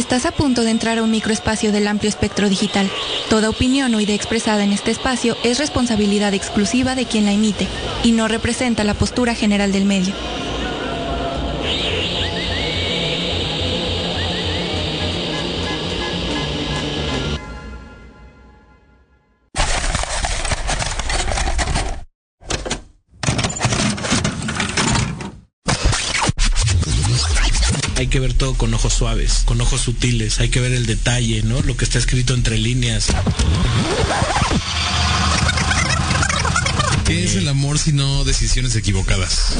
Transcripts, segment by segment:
Estás a punto de entrar a un microespacio del amplio espectro digital. Toda opinión o idea expresada en este espacio es responsabilidad exclusiva de quien la emite y no representa la postura general del medio. Con ojos suaves, con ojos sutiles, hay que ver el detalle, ¿no? Lo que está escrito entre líneas. ¿Qué es el amor si no decisiones equivocadas?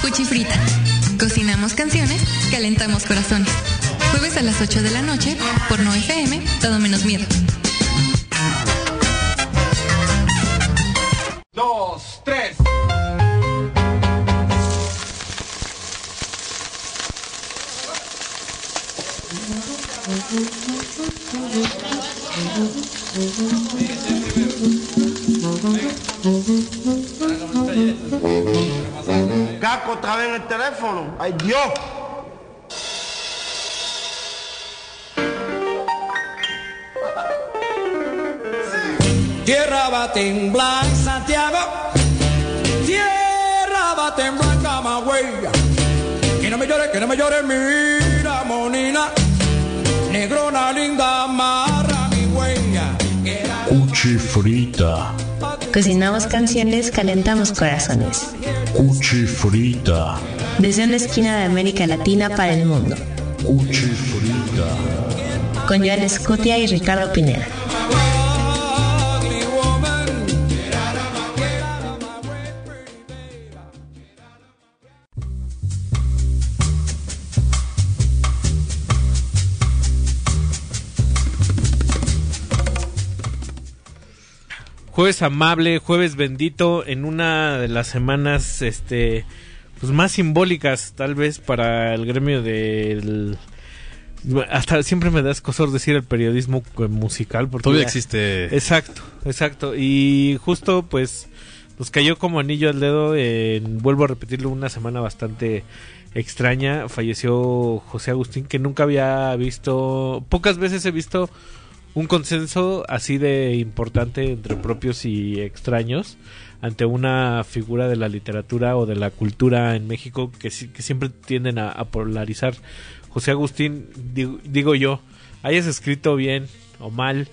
Cuchifrita. Cocinamos canciones, calentamos corazones. Jueves a las 8 de la noche por No FM, todo menos miedo. Caco otra vez en el teléfono. ¡Ay, Dios! Tierra va a temblar Santiago, tierra va a temblar Camagüey. Que no me llore, que no me llore, mira, monina, negrona linda, Cuchifrita, Cocinamos canciones, calentamos corazones. cuchifrita, Desde una esquina de América Latina para el mundo. cuchifrita. Con Joan Escutia y Ricardo Pineda. Jueves amable, jueves bendito, en una de las semanas este pues más simbólicas tal vez para el gremio del hasta siempre me da escosor decir el periodismo musical porque Todavía ya- existe. Exacto, exacto. Y justo pues nos cayó como anillo al dedo en, vuelvo a repetirlo, una semana bastante extraña. Falleció José Agustín, que nunca había visto, pocas veces he visto un consenso así de importante entre propios y extraños ante una figura de la literatura o de la cultura en México que, que siempre tienden a, a polarizar. José Agustín, digo, digo yo, hayas escrito bien o mal,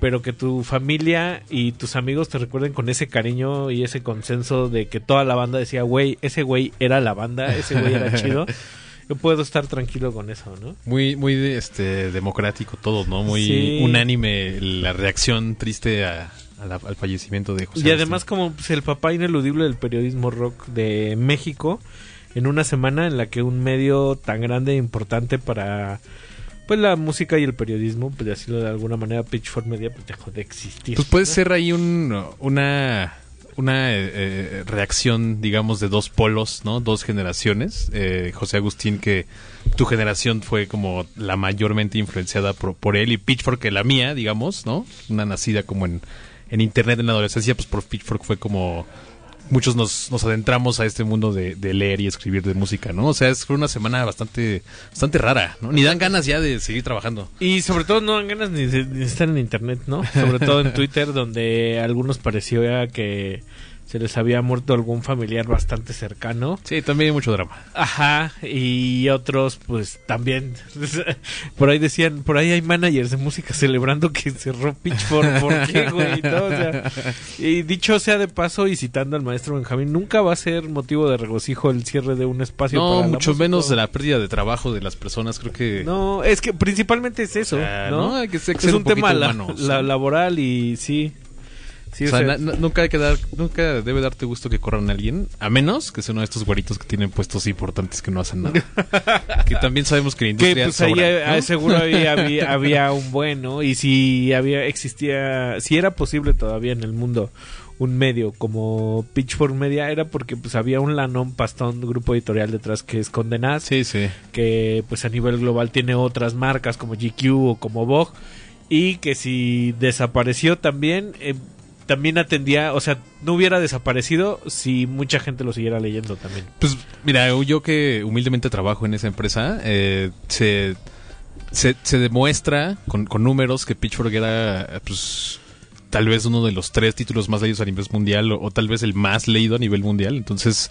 pero que tu familia y tus amigos te recuerden con ese cariño y ese consenso de que toda la banda decía, güey, ese güey era la banda, ese güey era chido. Yo puedo estar tranquilo con eso, ¿no? Muy, muy de- este, democrático todo, ¿no? Muy Sí. unánime la reacción triste a- a la- al fallecimiento de José Y Agustín. además como pues, el papá ineludible del periodismo rock de México, en una semana en la que un medio tan grande e importante para pues la música y el periodismo, pues decirlo de alguna manera, Pitchfork Media pues dejó de existir. Pues puede ser ahí un, una, una eh, eh, reacción, digamos, de dos polos, ¿no? Dos generaciones. Eh, José Agustín, que tu generación fue como la mayormente influenciada por, por él y Pitchfork, que la mía, digamos, ¿no? Una nacida como en, en internet en la adolescencia, pues por Pitchfork fue como... Muchos nos, nos adentramos a este mundo de, de leer y escribir de música, ¿no? O sea, es, fue una semana bastante, bastante rara, ¿no? Ni dan ganas ya de seguir trabajando. Y sobre todo no dan ganas ni de, ni de estar en internet, ¿no? Sobre todo en Twitter, donde algunos pareció ya que se les había muerto algún familiar bastante cercano. Sí, también hay mucho drama. Ajá, y otros pues también. por ahí decían, por ahí hay managers de música celebrando que cerró Pitchfork. ¿Por qué, güey? No, o sea, y dicho sea de paso y citando al maestro Benjamín, nunca va a ser motivo de regocijo el cierre de un espacio. No, para mucho menos de la pérdida de trabajo de las personas, creo que... No, es que principalmente es eso, sea, ¿no? ¿no? Hay que ser- es un, tema la- laboral y sí. Sí, o sea, sea, na- na- nunca hay que dar, nunca debe darte gusto que corran a alguien, a menos que sea uno de estos güeritos que tienen puestos importantes que no hacen nada. que también sabemos que la que industria pues ahí sobra, ¿no? seguro había, había, había un bueno y si había existía si era posible todavía en el mundo un medio como Pitchfork Media era porque pues había un Lanón Pastón grupo editorial detrás que es Condenaz Sí, sí. que pues a nivel global tiene otras marcas como GQ o como Vogue y que si desapareció también eh, también atendía, o sea, no hubiera desaparecido si mucha gente lo siguiera leyendo también. Pues mira, yo que humildemente trabajo en esa empresa, eh, se, se, demuestra con, con números que Pitchfork era pues tal vez uno de los tres títulos más leídos a nivel mundial o, o tal vez el más leído a nivel mundial. Entonces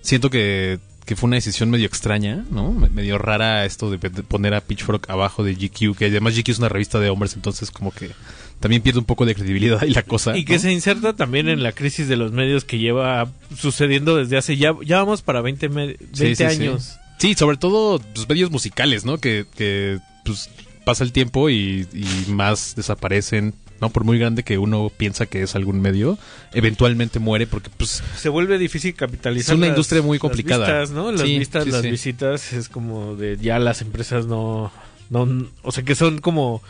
siento que, que fue una decisión medio extraña, ¿no? Me- Medio rara esto de poner a Pitchfork abajo de GQ, que además GQ es una revista de hombres, entonces como que también pierde un poco de credibilidad y la cosa. Y que ¿no? se inserta también en la crisis de los medios que lleva sucediendo desde hace ya, ya vamos para 20, me- 20 Sí, sí, sí. años. Sí, sobre todo pues, medios musicales, ¿no? Que, que pues pasa el tiempo y, y más desaparecen, ¿no? Por muy grande que uno piensa que es algún medio, eventualmente muere porque pues Se vuelve difícil capitalizar. Es una las- industria muy las complicada. vistas, ¿no? Las Sí, vistas, sí, las sí. visitas, es como de ya las empresas no, no, o sea que son como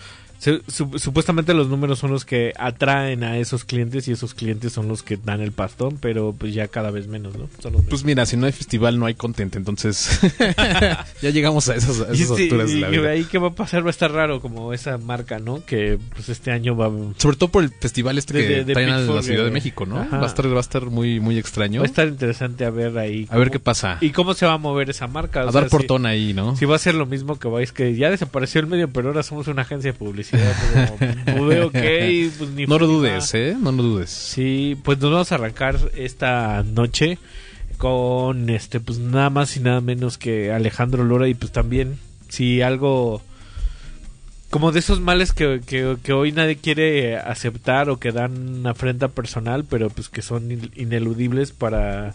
se- su- supuestamente los números son los que atraen a esos clientes y esos clientes son los que dan el pastón, pero pues ya cada vez menos, ¿no? Son los pues mira, si no hay festival no hay content, entonces ya llegamos a esas, a Y, esas alturas de y la vida. ahí qué va a pasar va a estar raro como esa marca, ¿no? Que pues este año va Sobre todo por el festival este De- que de- de traen a la Ciudad de eh. México, ¿no? Ajá. Va a estar va a estar muy muy extraño. va a estar interesante a ver ahí A ver qué pasa. y cómo se va a mover esa marca. o a sea, dar si- portón ahí, ¿no? Si va a ser lo mismo que vais que ya desapareció el medio, pero ahora somos una agencia de publicidad. Como, pues, ok, pues ni no lo dudes. ¿eh? No lo dudes. Sí, pues nos vamos a arrancar esta noche con este, pues nada más y nada menos que Alejandro Lora y pues también, si algo como de esos males que, que, que hoy nadie quiere aceptar o que dan una afrenta personal, pero pues que son in- ineludibles para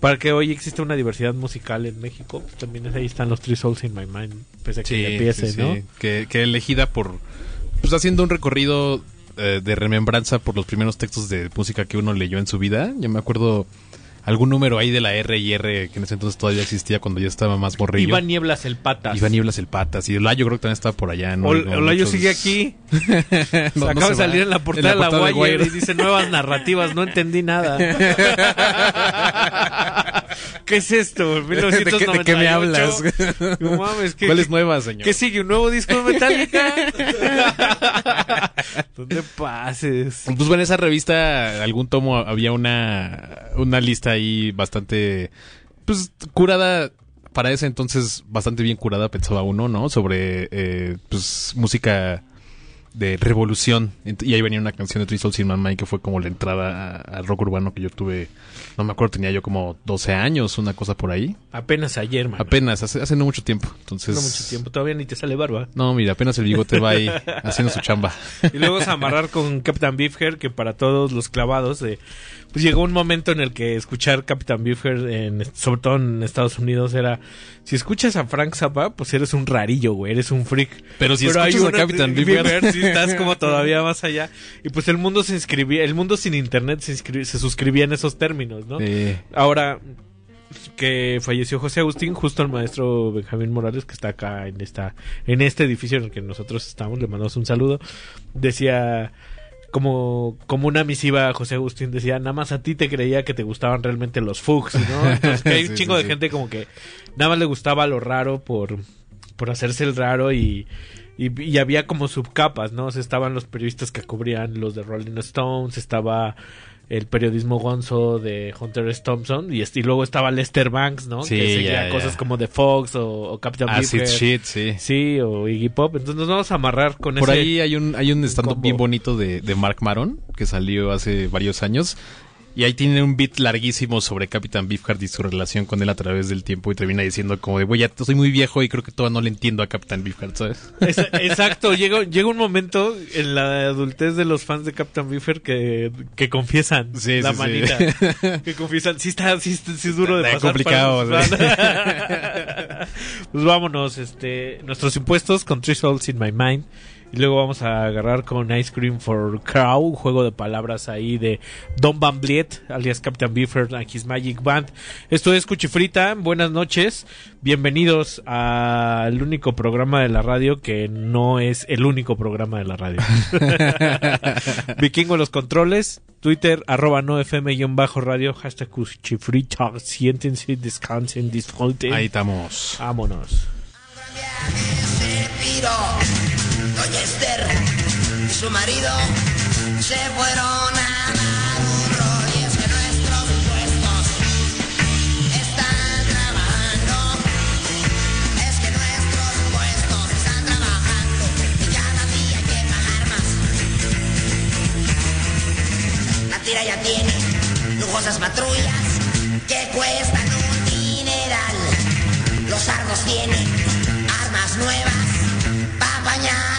para que hoy exista una diversidad musical en México. Pues, también ahí están los Three Souls in My Mind, pese a que ya empiece, sí, sí. ¿no? Que, que elegida por. Pues haciendo un recorrido eh, de remembranza por los primeros textos de música que uno leyó en su vida. Yo me acuerdo algún número ahí de la R y R que en ese entonces todavía existía cuando yo estaba más morrillo. Iba Nieblas el Patas. Iba Nieblas el Patas. Y Olayo creo que también estaba por allá. ¿no? Ol- No, Olayo muchos- sigue aquí. No, no Acaba de salir en la portada, de la portada Wire. y dice nuevas narrativas, no entendí nada. ¿Qué es esto? ¿De qué- de qué me hablas? 1998. No mames, ¿qué, ¿Cuál es nueva, señor? ¿Qué sigue? ¿Un nuevo disco de Metallica? ¿Dónde pases? Pues bueno, en esa revista, algún tomo, había una, una lista ahí bastante, pues, curada, para ese entonces, bastante bien curada, pensaba uno, ¿no? Sobre, eh, pues, música de revolución. Y ahí venía una canción de Three Souls in My Mind que fue como la entrada al rock urbano que yo tuve, no me acuerdo, tenía yo como 12 años, una cosa por ahí. Apenas ayer, man. Apenas, hace, hace no mucho tiempo. Entonces... No mucho tiempo, todavía ni te sale barba. No, mira, apenas el bigote va ahí haciendo su chamba. Y luego vamos a amarrar con Captain Beefheart, que para todos los clavados, eh, pues llegó un momento en el que escuchar Captain Beefheart, en, sobre todo en Estados Unidos, era, si escuchas a Frank Zappa, pues eres un rarillo, güey, eres un freak. Pero si hay escuchas a Captain Beefheart- sí estás como todavía más allá. Y pues el mundo se inscribía, el mundo sin internet se, se suscribía en esos términos, ¿no? Eh, Ahora que falleció José Agustín, justo el maestro Benjamín Morales, que está acá en esta, en este edificio en el que nosotros estamos, le mandamos un saludo, decía como, como una misiva a José Agustín, decía, nada más a ti te creía que te gustaban realmente los Fuchs, ¿no? Entonces que hay un Sí, chingo sí, de sí. gente como que nada más le gustaba lo raro por, por hacerse el raro y, y, y había como subcapas, ¿no? O sea, estaban los periodistas que cubrían los de Rolling Stones, estaba el periodismo gonzo de Hunter S. Thompson y, y luego estaba Lester Banks, ¿no? Sí, que seguía ya, ya. cosas como The Fox o, o Captain acid Beefheart. shit, sí. Sí, o Iggy Pop. Entonces nos vamos a amarrar con Por ese... ahí hay un, hay un stand-up bien bonito de, de Mark Maron que salió hace varios años. Y ahí tiene un beat larguísimo sobre Captain Beefheart y su relación con él a través del tiempo y termina diciendo como de, güey, ya soy muy viejo y creo que todavía no le entiendo a Captain Beefheart, ¿sabes? Es- exacto, llega, llega un momento en la adultez de los fans de Captain Beefheart que, que confiesan Sí, la sí, sí. manita. Que confiesan, sí está, sí, está- sí es duro de Está pasar. complicado, para- pues vámonos, este, nuestros impuestos con Three Souls in My Mind. Y luego vamos a agarrar con Ice Cream for Crow, un juego de palabras ahí de Don Van alias Captain Beefheart and His Magic Band. Esto es Cuchifrita, buenas noches, bienvenidos al único programa de la radio que no es el único programa de la radio. Vikingo los controles, Twitter, arroba no FM guion bajo radio, hashtag Cuchifrita, siéntense, descansen, disfruten. Ahí estamos. Vámonos y su marido se fueron a Maduro y es que nuestros puestos están trabajando, es que nuestros puestos están trabajando y cada día hay que pagar más. La tira ya tiene lujosas patrullas que cuestan un dineral, los argos tienen armas nuevas para bañar.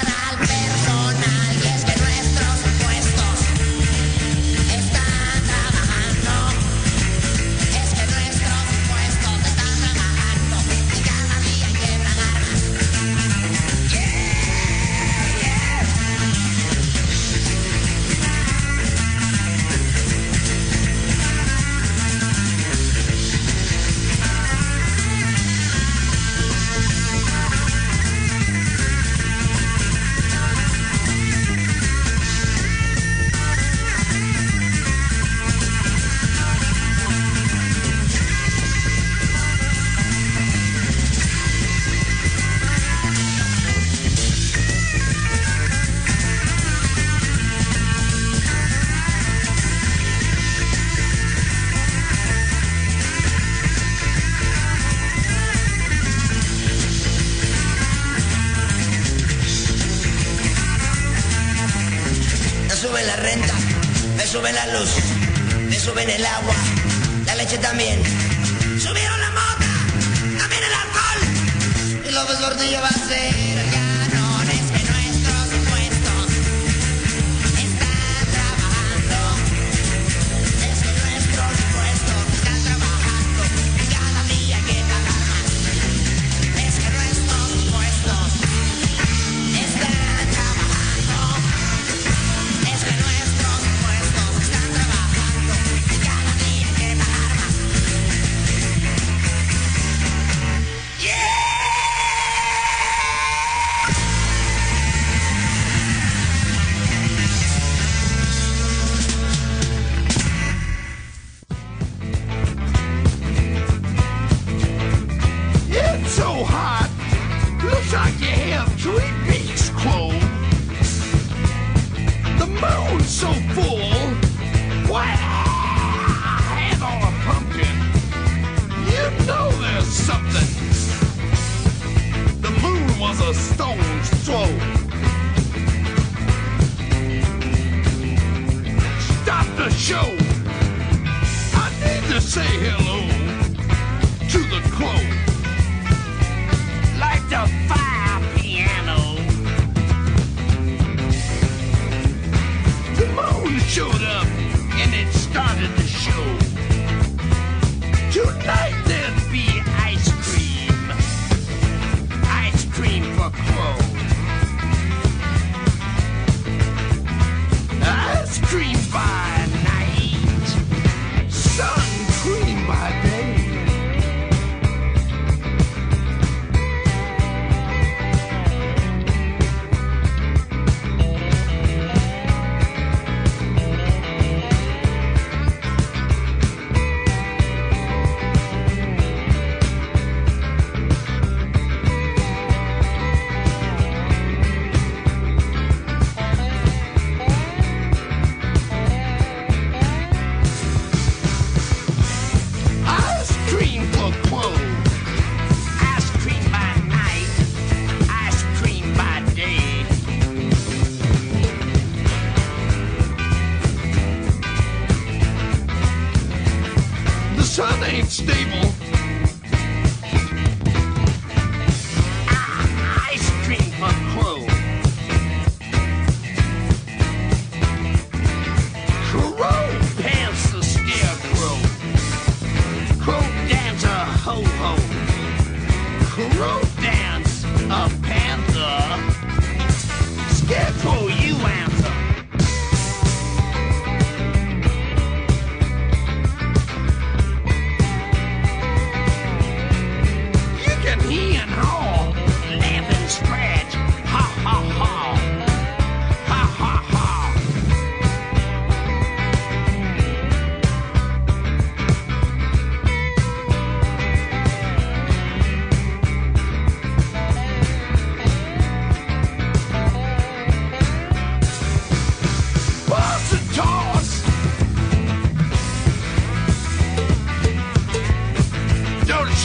suben la luz, me suben el agua, la leche también. Subieron la mota, también el alcohol. Y López Gordillo va a ser.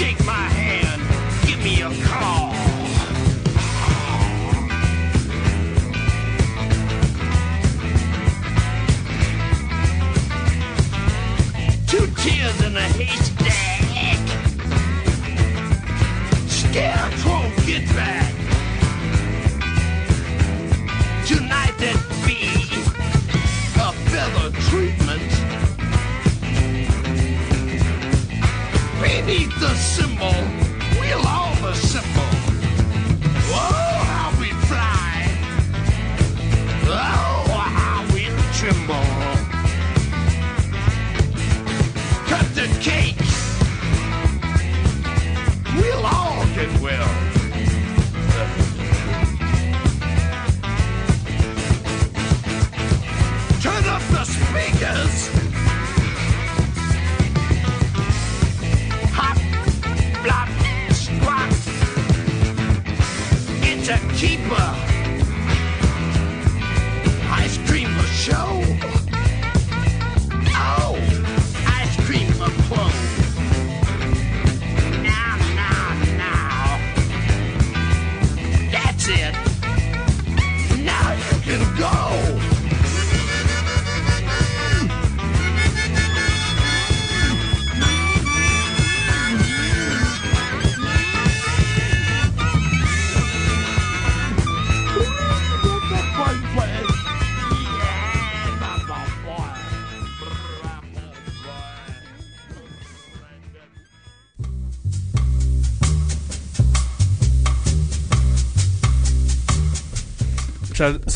Shake my hand, give me a call. Two tears in a haystack. Scarecrow, get back. The symbol, we'll all assemble. Oh, how we fly. Oh, how we tremble. Cut the cake. We'll all get well.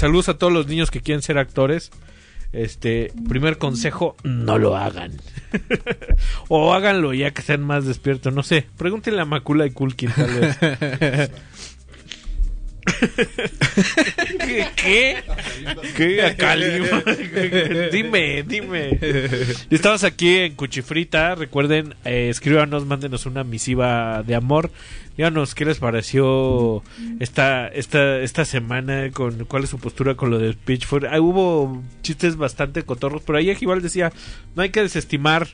Saludos a todos los niños que quieren ser actores. Este, primer consejo, no lo hagan. o háganlo ya que sean más despiertos, no sé. Pregúntenle a Macula y Kulkin tal vez. ¿Qué? ¿Qué? A Calima. dime, dime. Estamos aquí en Cuchifrita. Recuerden, eh, escríbanos, mándenos una misiva de amor. Díganos qué les pareció esta, esta, esta semana, con cuál es su postura con lo de Pitchfork. Ah, hubo chistes bastante cotorros, pero ahí igual decía, no hay que desestimar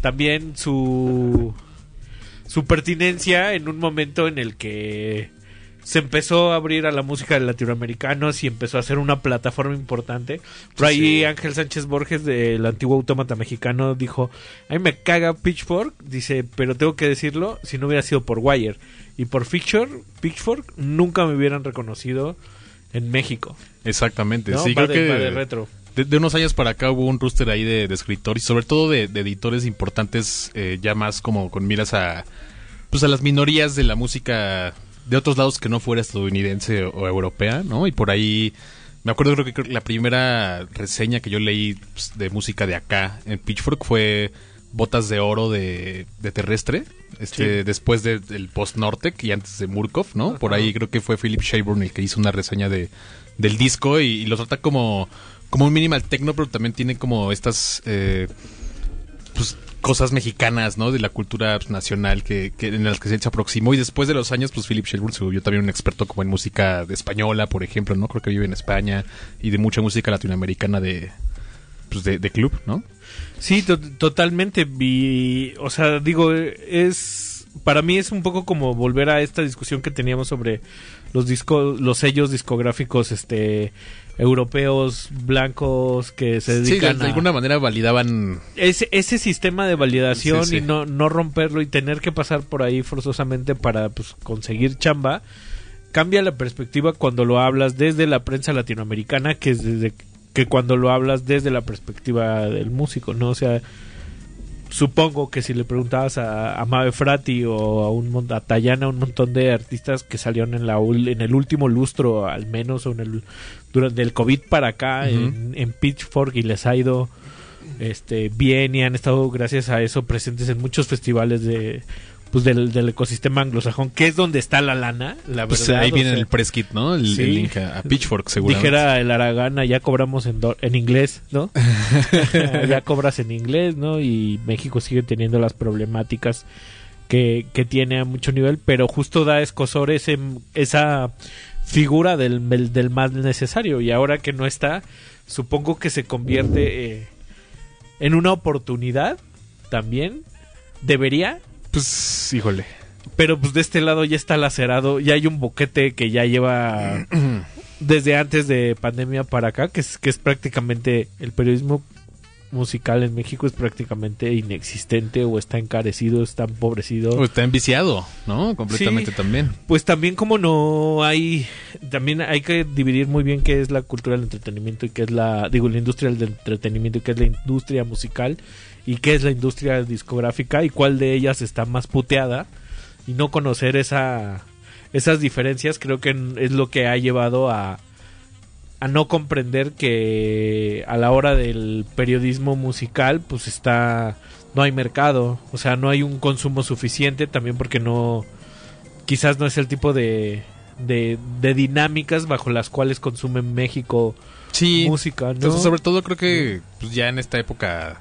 también su, su pertinencia en un momento en el que se empezó a abrir a la música de latinoamericanos y empezó a ser una plataforma importante. Por ahí Sí. Ángel Sánchez Borges del antiguo autómata mexicano dijo, a mí me caga Pitchfork, dice, pero tengo que decirlo, si no hubiera sido por Wire y por Pitchfork, Pitchfork nunca me hubieran reconocido en México. Exactamente, ¿No? sí, Va creo de- que va de retro. De, de unos años para acá hubo un rooster ahí de, de escritores y sobre todo de, de editores importantes, eh, ya más como con miras a, pues a las minorías de la música de otros lados que no fuera estadounidense o, europea, ¿no? Y por ahí, me acuerdo creo que, la primera reseña que yo leí pues, de música de acá en Pitchfork fue Botas de Oro de, de Terrestre, este Sí. después de- del post-Nortec y antes de Murkov, ¿no? Por ahí creo que fue Philip Schaburn el que hizo una reseña de, del disco y, y lo trata como, como un minimal techno, pero también tiene como estas eh, pues, cosas mexicanas, ¿no? De la cultura nacional que, que en las que se aproximó. Y después de los años, pues Philip Shelburne se volvió también un experto como en música de española, por ejemplo, ¿no? Creo que vive en España y de mucha música latinoamericana de, pues, de, de club, ¿no? Sí, to- totalmente. Vi, o sea, digo, es para mí es un poco como volver a esta discusión que teníamos sobre los discos, los sellos discográficos, este, europeos blancos que se Sí, de, dedican de a alguna manera validaban ese, ese sistema de validación Sí, sí. y no, no romperlo y tener que pasar por ahí forzosamente para pues, conseguir chamba, cambia la perspectiva cuando lo hablas desde la prensa latinoamericana que es desde que cuando lo hablas desde la perspectiva del músico, ¿no? O sea, supongo que si le preguntabas a, a Mabe Frati o a, un, a Tayana, un montón de artistas que salieron en, la, en el último lustro, al menos, o en el, durante el COVID para acá, en, en Pitchfork, y les ha ido este, bien y han estado, gracias a eso, presentes en muchos festivales de pues del, del ecosistema anglosajón, que es donde está la lana, la Pues verdad. ahí o viene sea, el press kit, ¿no? El, sí. el link a, a Pitchfork, seguramente. Dijera el Aragana, ya cobramos en, do- en inglés, ¿no? ya cobras en inglés, ¿no? Y México sigue teniendo las problemáticas que, que tiene a mucho nivel, pero justo da escosor ese, esa figura del, del, del más necesario. Y ahora que no está, supongo que se convierte eh, en una oportunidad también. Debería, Pues, híjole. pero pues de este lado ya está lacerado, ya hay un boquete que ya lleva desde antes de pandemia para acá, que es, que es prácticamente el periodismo musical en México es prácticamente inexistente o está encarecido, está empobrecido. O está enviciado, ¿no? Completamente Sí. también. Pues también como no hay, también hay que dividir muy bien qué es la cultura del entretenimiento y qué es la, digo, la industria del entretenimiento y qué es la industria musical y qué es la industria discográfica y cuál de ellas está más puteada y no conocer esa, esas diferencias creo que es lo que ha llevado a, a no comprender que a la hora del periodismo musical pues está no hay mercado, o sea, no hay un consumo suficiente también porque no quizás no es el tipo de de, de dinámicas bajo las cuales consume México Sí. música, ¿no? Entonces, sobre todo creo que pues, ya en esta época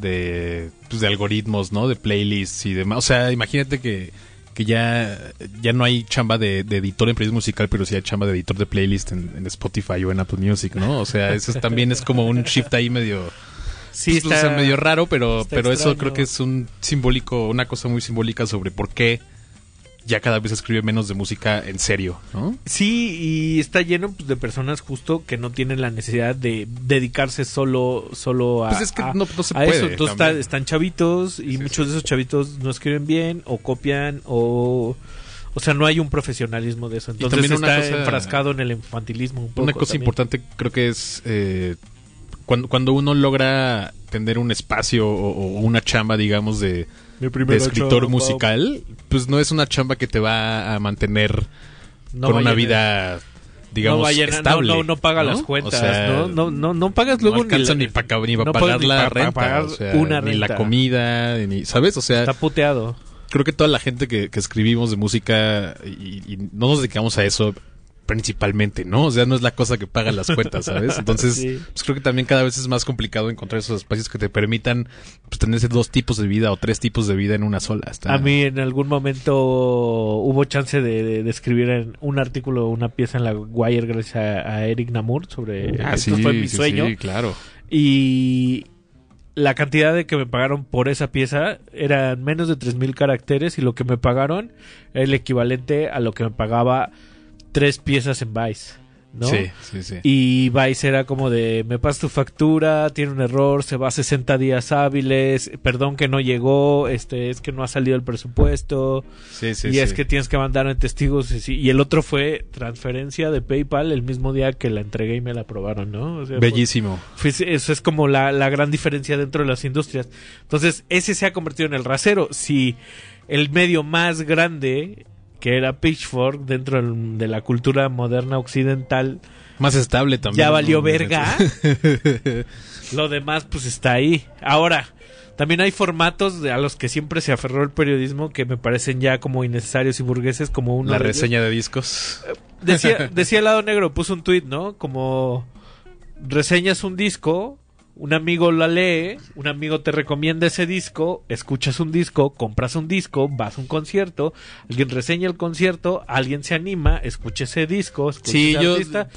de, pues, de algoritmos, ¿no? De playlists y demás. O sea, imagínate que, que ya, ya no hay chamba de, de editor en periodismo musical, pero sí hay chamba de editor de playlist en, en Spotify o en Apple Music, ¿no? O sea, eso es- también es como un shift ahí medio... Sí, pues, o sea, está- medio raro, pero, pero eso creo que es un simbólico, una cosa muy simbólica sobre por qué ya cada vez escribe menos de música en serio, ¿no? Sí, y está lleno pues, de personas justo que no tienen la necesidad de dedicarse solo, solo a, Pues es que a- no- no se a puede eso. Entonces está- también. están chavitos y muchos de esos chavitos no escriben bien o copian o... O sea, no hay un profesionalismo de eso. Y Entonces también una está cosa- enfrascado en el infantilismo un poco. Una cosa también. importante creo que es eh, cuando, cuando uno logra tener un espacio o, o una chamba, digamos, de, de escritor chamba. musical, pues no es una chamba que te va a mantener No con una a vida, digamos, no, va a estable. no, no paga las O cuentas, sea, ¿no? No, no, no pagas luego alcanza la- ni ni pa pagar ni la renta, pagar o sea, una ni la comida, ni, ¿sabes? O sea, Está puteado. creo que toda la gente que, que escribimos de música y, y no nos dedicamos a eso principalmente, ¿no? O sea, no es la cosa que paga las cuentas, ¿sabes? Entonces, Sí. pues creo que también cada vez es más complicado encontrar esos espacios que te permitan pues, tener dos tipos de vida o tres tipos de vida en una sola. A mí en algún momento hubo chance de, de- de escribir en un artículo, una pieza en la Wire gracias a, a Eric Namur sobre... Ah, esto sí, fue mi sí, sueño. sí, claro. Y la cantidad de que me pagaron por esa pieza eran menos de 3.000 caracteres y lo que me pagaron era el equivalente a lo que me pagaba tres piezas en Vice. ¿no? Sí, sí, sí. Y Vice era como de, me pasas tu factura, tiene un error, se va a 60 días hábiles, perdón que no llegó, este es que no ha salido el presupuesto, Sí, sí, y es que tienes que mandarme testigos. Y, el otro fue transferencia de PayPal el mismo día que la entregué y me la aprobaron, ¿no? O sea, fue- Bellísimo. fue- eso es como la, la gran diferencia dentro de las industrias. Entonces, ese se ha convertido en el rasero. Si el medio más grande, que era Pitchfork, dentro de la cultura moderna occidental, Más estable también. ya valió verga, lo demás pues está ahí. Ahora, también hay formatos a los que siempre se aferró el periodismo que me parecen ya como innecesarios y burgueses, como una La reseña de discos. Decía, decía el lado negro, puso un tweet, ¿no? Como reseñas un disco, un amigo la lee, un amigo te recomienda ese disco, escuchas un disco, compras un disco, vas a un concierto, alguien reseña el concierto, alguien se anima, escucha ese disco, escucha Sí, ese yo- artista.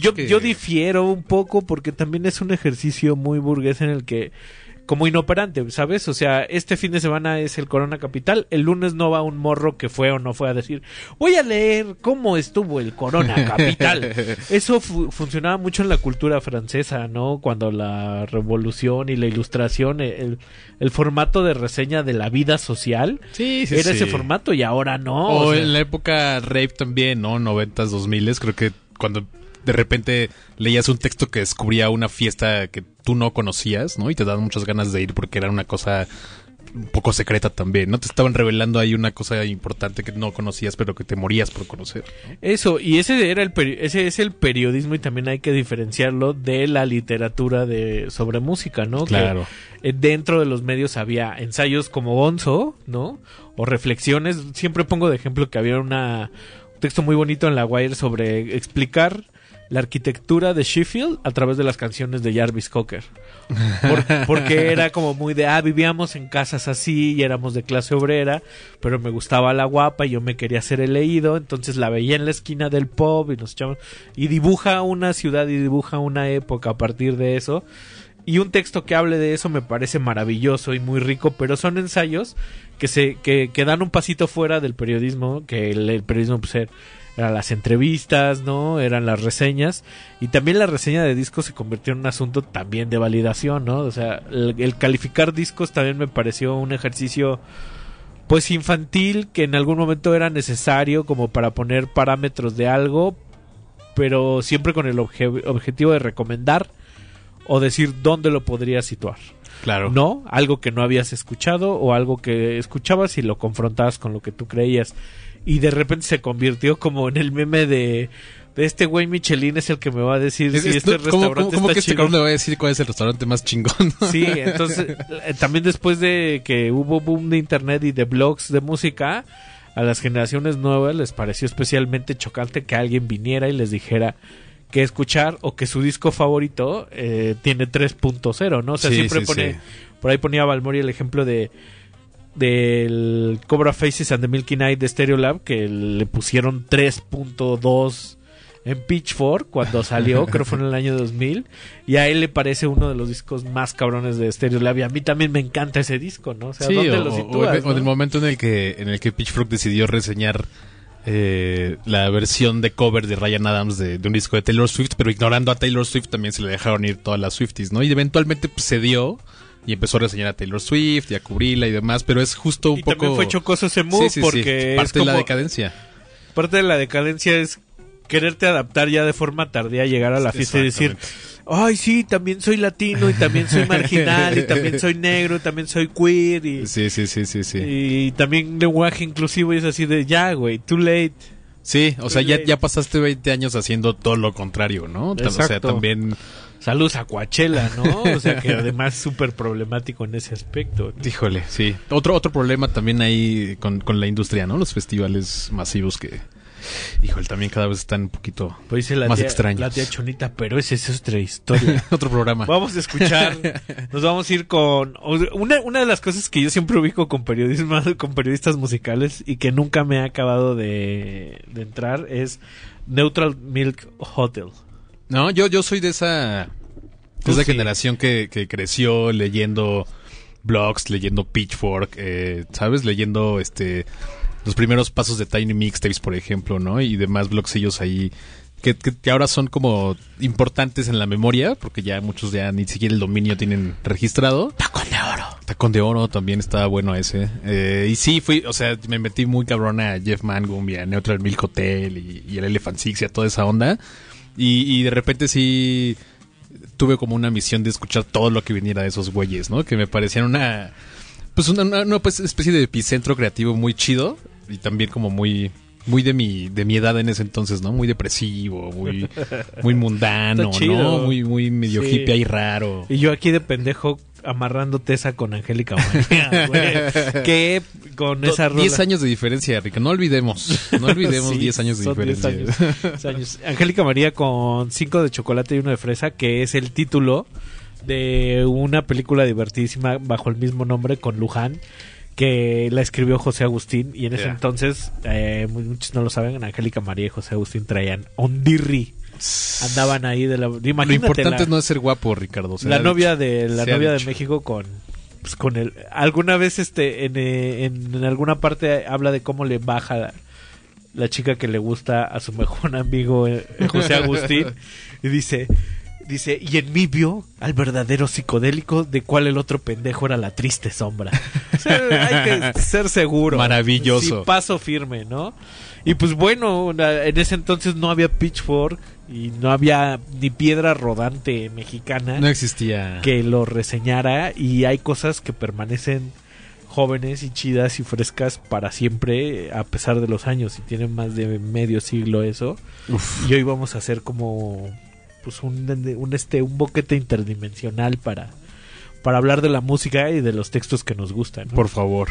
yo, que- yo difiero un poco porque también es un ejercicio muy burgués en el que como inoperante, ¿sabes? O sea, este fin de semana es el Corona Capital, el lunes no va un morro que fue o no fue a decir, voy a leer cómo estuvo el Corona Capital. Eso fu- funcionaba mucho en la cultura francesa, ¿no? Cuando la revolución y la ilustración, el, el formato de reseña de la vida social, Sí, sí, era sí. ese formato y ahora no. O, o sea, en la época rave también, ¿no? 90s, 2000 creo que cuando de repente leías un texto que descubría una fiesta que tú no conocías, ¿no? Y te daban muchas ganas de ir porque era una cosa un poco secreta también, ¿no? Te estaban revelando ahí una cosa importante que no conocías, pero que te morías por conocer. ¿no? Eso, y ese era el peri- ese es el periodismo y también hay que diferenciarlo de la literatura de sobre música, ¿no? Claro. Que, eh, dentro de los medios había ensayos como Gonzo, ¿no? O reflexiones. Siempre pongo de ejemplo que había una un texto muy bonito en la Wire sobre explicar la arquitectura de Sheffield a través de las canciones de Jarvis Cocker. Por- porque era como muy de, ah, vivíamos en casas así y éramos de clase obrera, pero me gustaba la guapa y yo me quería hacer el leído, entonces la veía en la esquina del pub y nos echamos, y dibuja una ciudad y dibuja una época a partir de eso. Y un texto que hable de eso me parece maravilloso y muy rico, pero son ensayos que se que, que dan un pasito fuera del periodismo, que el, el periodismo pues, er- eran las entrevistas, ¿no? Eran las reseñas. Y también la reseña de discos se convirtió en un asunto también de validación, ¿no? O sea, el, el calificar discos también me pareció un ejercicio pues infantil que en algún momento era necesario como para poner parámetros de algo, pero siempre con el obje- objetivo de recomendar o decir dónde lo podrías situar. Claro. No, algo que no habías escuchado o algo que escuchabas y lo confrontabas con lo que tú creías. Y de repente se convirtió como en el meme de, de este güey Michelin es el que me va a decir Es- si es- este ¿cómo- cómo- restaurante cómo está que este cabrón le va a decir cuál es el restaurante más chingón? Sí, entonces eh, también después de que hubo boom de internet y de blogs de música, a las generaciones nuevas les pareció especialmente chocante que alguien viniera y les dijera que escuchar o que su disco favorito eh, tiene 3.0, ¿no? O sea, Sí, siempre sí, pone, sí. por ahí ponía Balmori el ejemplo de del Cobra Faces and the Milky Night de Stereolab que le pusieron 3.2 en Pitchfork cuando salió, creo fue en el año 2000, y a él le parece uno de los discos más cabrones de Stereolab y a mí también me encanta ese disco, ¿no? O sea, Sí, ¿dónde o, lo sitúas? o en el no? momento en el que en el que Pitchfork decidió reseñar eh, la versión de cover de Ryan Adams de, de un disco de Taylor Swift, pero ignorando a Taylor Swift también se le dejaron ir todas las Swifties, ¿no? Y eventualmente pues, se dio y empezó a reseñar a Taylor Swift y a cubrirla y demás, pero es justo un Y poco también fue chocoso ese move Sí, sí, sí, porque es parte de la como- decadencia. Parte de la decadencia es quererte adaptar ya de forma tardía, llegar a la fiesta y decir, ay, sí, también soy latino y también soy marginal y también soy negro y también soy queer y, Sí, sí, sí, sí, sí. y también lenguaje inclusivo y es así de, ya, güey, too late. Sí, o sea, Too ya, late. ya pasaste 20 años haciendo todo lo contrario, ¿no? O sea, también... Saludos a Coachella, ¿no? O sea, que además es súper problemático en ese aspecto. Híjole, sí. Otro, otro problema también ahí con, con la industria, ¿no? Los festivales masivos que, híjole, también cada vez están un poquito Pues dice la más tía, extraños. la tía Chonita, pero esa es otra historia. Otro programa. Vamos a escuchar, nos vamos a ir con una, una de las cosas que yo siempre ubico con periodismo, con periodistas musicales y que nunca me ha acabado de, de entrar es Neutral Milk Hotel. No, yo, yo soy de esa, de esa sí. generación que, que creció leyendo blogs, leyendo Pitchfork, eh, ¿sabes? Leyendo este los primeros pasos de Tiny Mixtapes, por ejemplo, ¿no? Y demás blogsillos ahí que, que, que ahora son como importantes en la memoria, porque ya muchos ya ni siquiera el dominio tienen registrado. Tacón de oro. Tacón de oro también estaba bueno ese. Eh, y sí, fui, o sea, me metí muy cabrón a Jeff Mangum y a Neutral Milk Hotel y, y el Elephant Six y a toda esa onda. Y, y de repente sí tuve como una misión de escuchar todo lo que viniera de esos güeyes, ¿no? Que me parecían una, pues una, una- una, pues, especie de epicentro creativo muy chido y también como muy muy de mi de mi edad en ese entonces, ¿no? Muy depresivo, muy muy mundano. ¿no? Muy muy medio Sí. hippie ahí raro. Y yo aquí de pendejo amarrando tesa con Angélica María, güey. Que con esa rola. 10 años de diferencia, Rica. No olvidemos. No olvidemos Sí, 10 años de son 10 diferencia. años, 10 años. Angélica María con 5 de chocolate y uno de fresa, que es el título de una película divertidísima bajo el mismo nombre con Luján, que la escribió José Agustín. Y en ese entonces, eh, muchos no lo saben, Angélica María y José Agustín traían Ondirri. Andaban ahí de la. Lo Imagínate importante la- es no ser guapo, Ricardo. la novia dicho. de la Se novia de. México con pues, con el alguna vez este en, eh, en, en alguna parte habla de cómo le baja la, la chica que le gusta a su mejor amigo eh, José Agustín y dice dice y en mí vio al verdadero psicodélico de cual el otro pendejo era la triste sombra O sea, hay que ser seguro Maravilloso. Sí, paso firme no y pues bueno en ese entonces no había pitchfork y no había ni piedra rodante mexicana No existía. que lo reseñara y hay cosas que permanecen jóvenes y chidas y frescas para siempre a pesar de los años y tienen más de medio siglo eso y hoy vamos a hacer como pues un, un este un boquete interdimensional para para hablar de la música y de los textos que nos gustan ¿no? Por favor.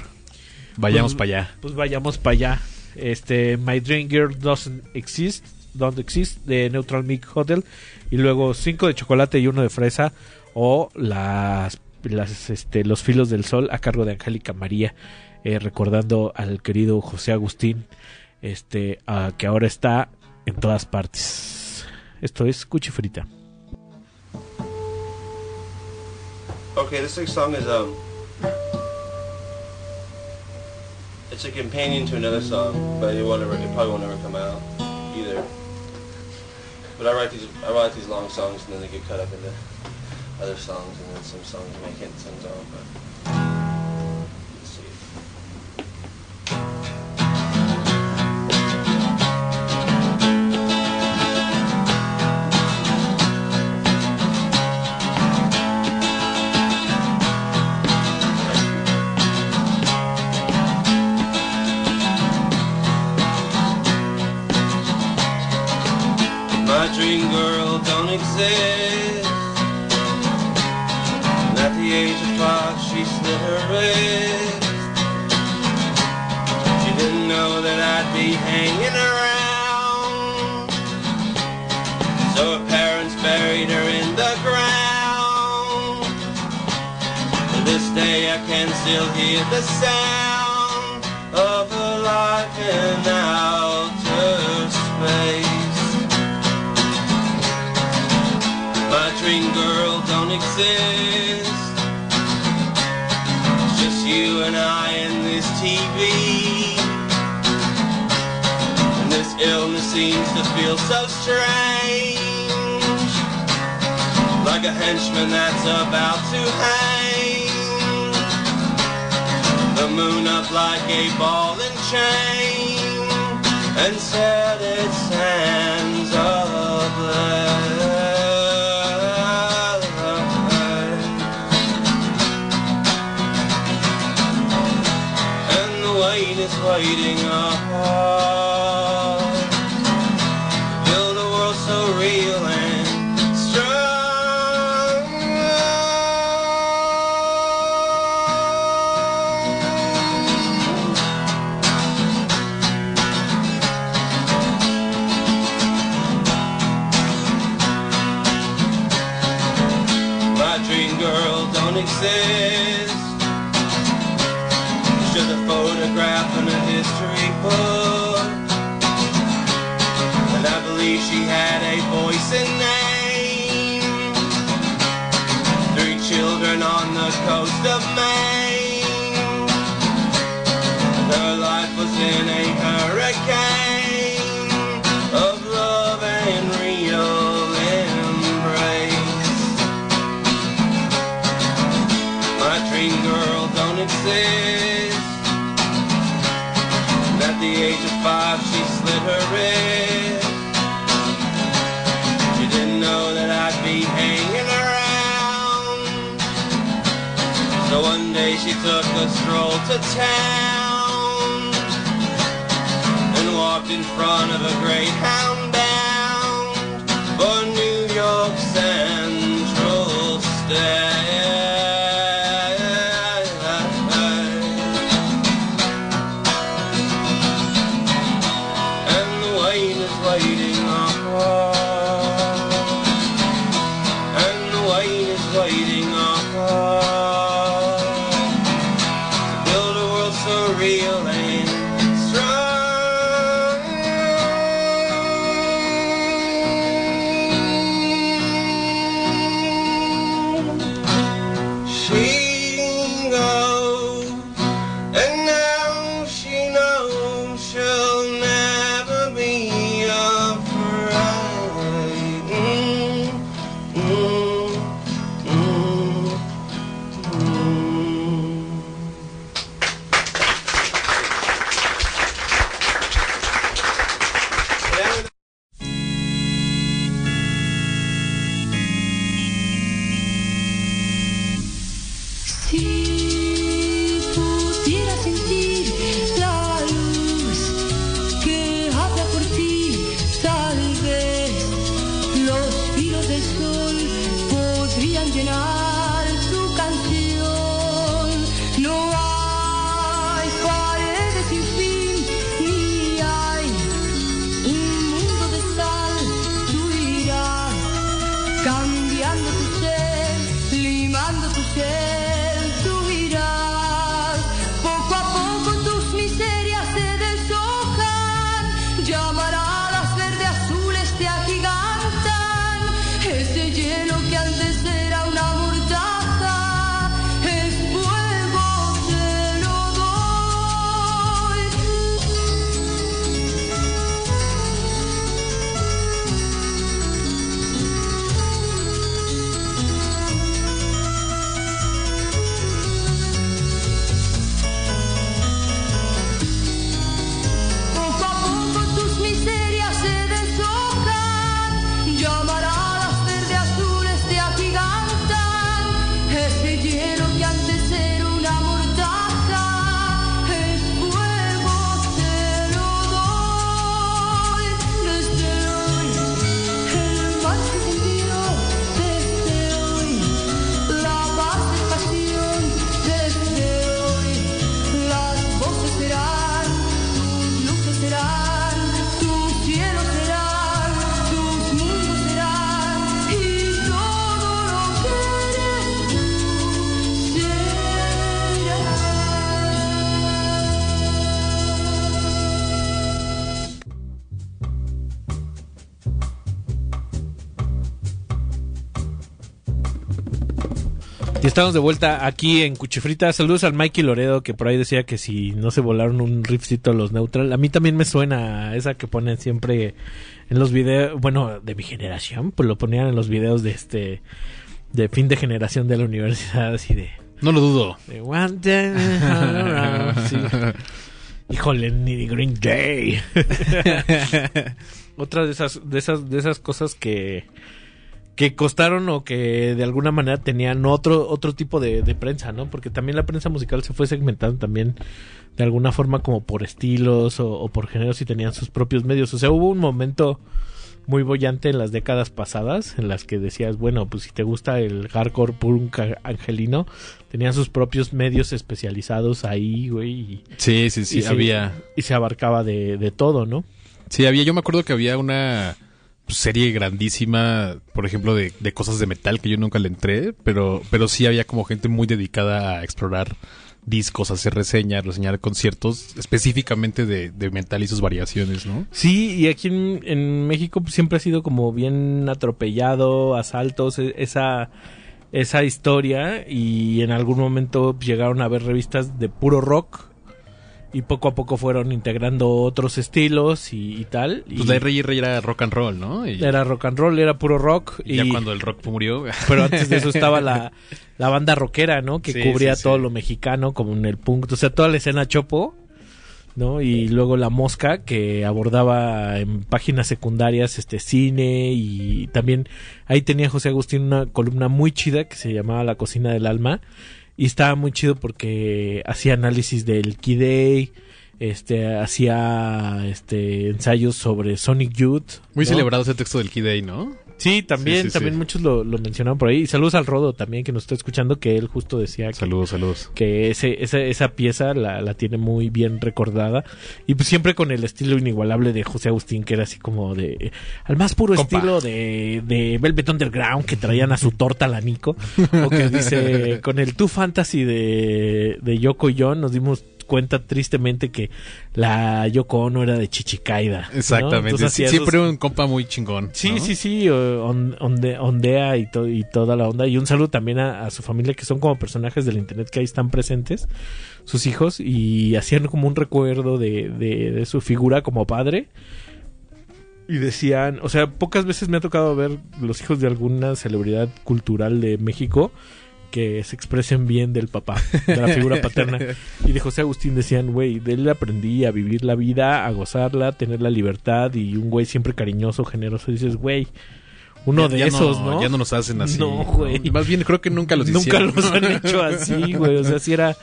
Vayamos Pues- para allá. pues vayamos para allá este My Dream Girl Doesn't Exist Don't Exist de Neutral Milk Hotel y luego cinco de chocolate y uno de fresa o las, las este, los filos del sol a cargo de Angélica María eh, recordando al querido José Agustín este ah, que ahora está en todas partes. Esto es Cuchifrita Okay, this next song is um, it's a companion to another song, but it won't ever, it probably won't ever come out either. But I write these, I write these long songs, and then they get cut up into other songs, and then some songs make it, some don't. But. Estamos de vuelta aquí en Cuchifrita. Saludos al Mikey Loredo que por ahí decía que si no se volaron un riffcito los neutral. A mí también me suena esa que ponen siempre en los videos, bueno, de mi generación, pues lo ponían en los videos de este de fin de generación de la universidad así de No lo dudo. de One Day, all around, sí. Híjole, ni Green Day. Otra de esas de esas de esas cosas que que costaron o que de alguna manera tenían otro otro tipo de, de prensa, ¿no? Porque también la prensa musical se fue segmentando también de alguna forma como por estilos o, o por géneros y tenían sus propios medios. O sea, hubo un momento muy bollante en las décadas pasadas en las que decías, bueno, pues si te gusta el hardcore punk angelino, tenían sus propios medios especializados ahí, güey. Y, Sí, sí, sí, y se- había. y se abarcaba de, de todo, ¿no? Sí, había. Yo me acuerdo que había una serie grandísima, por ejemplo, de, de cosas de metal que yo nunca le entré, pero, pero sí había como gente muy dedicada a explorar discos, hacer reseñas, reseñar conciertos específicamente de, de metal y sus variaciones, ¿no? Sí, y aquí en, México pues, siempre ha sido como bien atropellado, asaltos, e- esa, esa historia y en algún momento llegaron a ver revistas de puro rock y poco a poco fueron integrando otros estilos y, y tal. Pues y la R&R era rock and roll, ¿no? Y, Era rock and roll, era puro rock. y ya cuando el rock murió... Pero antes de eso estaba la, la banda rockera, ¿no? Que Sí, cubría sí, todo sí. lo mexicano, como en el punk. O sea, toda la escena chopo, ¿no? Y luego la mosca, que abordaba en páginas secundarias este cine y también ahí tenía José Agustín una columna muy chida que se llamaba La cocina del alma. Y estaba muy chido porque hacía análisis del Key Day, este, hacía este ensayos sobre Sonic Youth. Muy ¿no? celebrado ese texto del Key Day, ¿no? Sí, también, Sí, sí, también sí. muchos lo, lo mencionaban por ahí. Y saludos al Rodo también, que nos está escuchando, que él justo decía que, Saludos, que ese, esa, esa pieza la, la tiene muy bien recordada. Y pues siempre con el estilo inigualable de José Agustín, que era así como de... Al más puro Compa. estilo de, de Velvet Underground, que traían a su torta la Nico. o que dice, con el Two Fantasy de, de Yoko y John, nos dimos cuenta tristemente que la Yoko Ono era de Chichicaida. ¿no? Exactamente. Entonces Sí, hacía siempre esos- un compa muy chingón. Sí, ¿no? sí, sí, o- on- onde- ondea y, to- y toda la onda. Y un saludo también a, a su familia, que son como personajes del internet que ahí están presentes, sus hijos, y hacían como un recuerdo de, de- de su figura como padre. Y decían, o sea, pocas veces me ha tocado ver los hijos de alguna celebridad cultural de México que se expresen bien del papá, de la figura paterna. Y de José Agustín decían, güey, de él aprendí a vivir la vida, a gozarla, a tener la libertad y un güey siempre cariñoso, generoso. Y dices, güey, uno Ya- de ya esos, ¿no? Ya no nos hacen así. No, güey. Más bien creo que nunca los Nunca hicieron. los han hecho así, güey. O sea, sí era,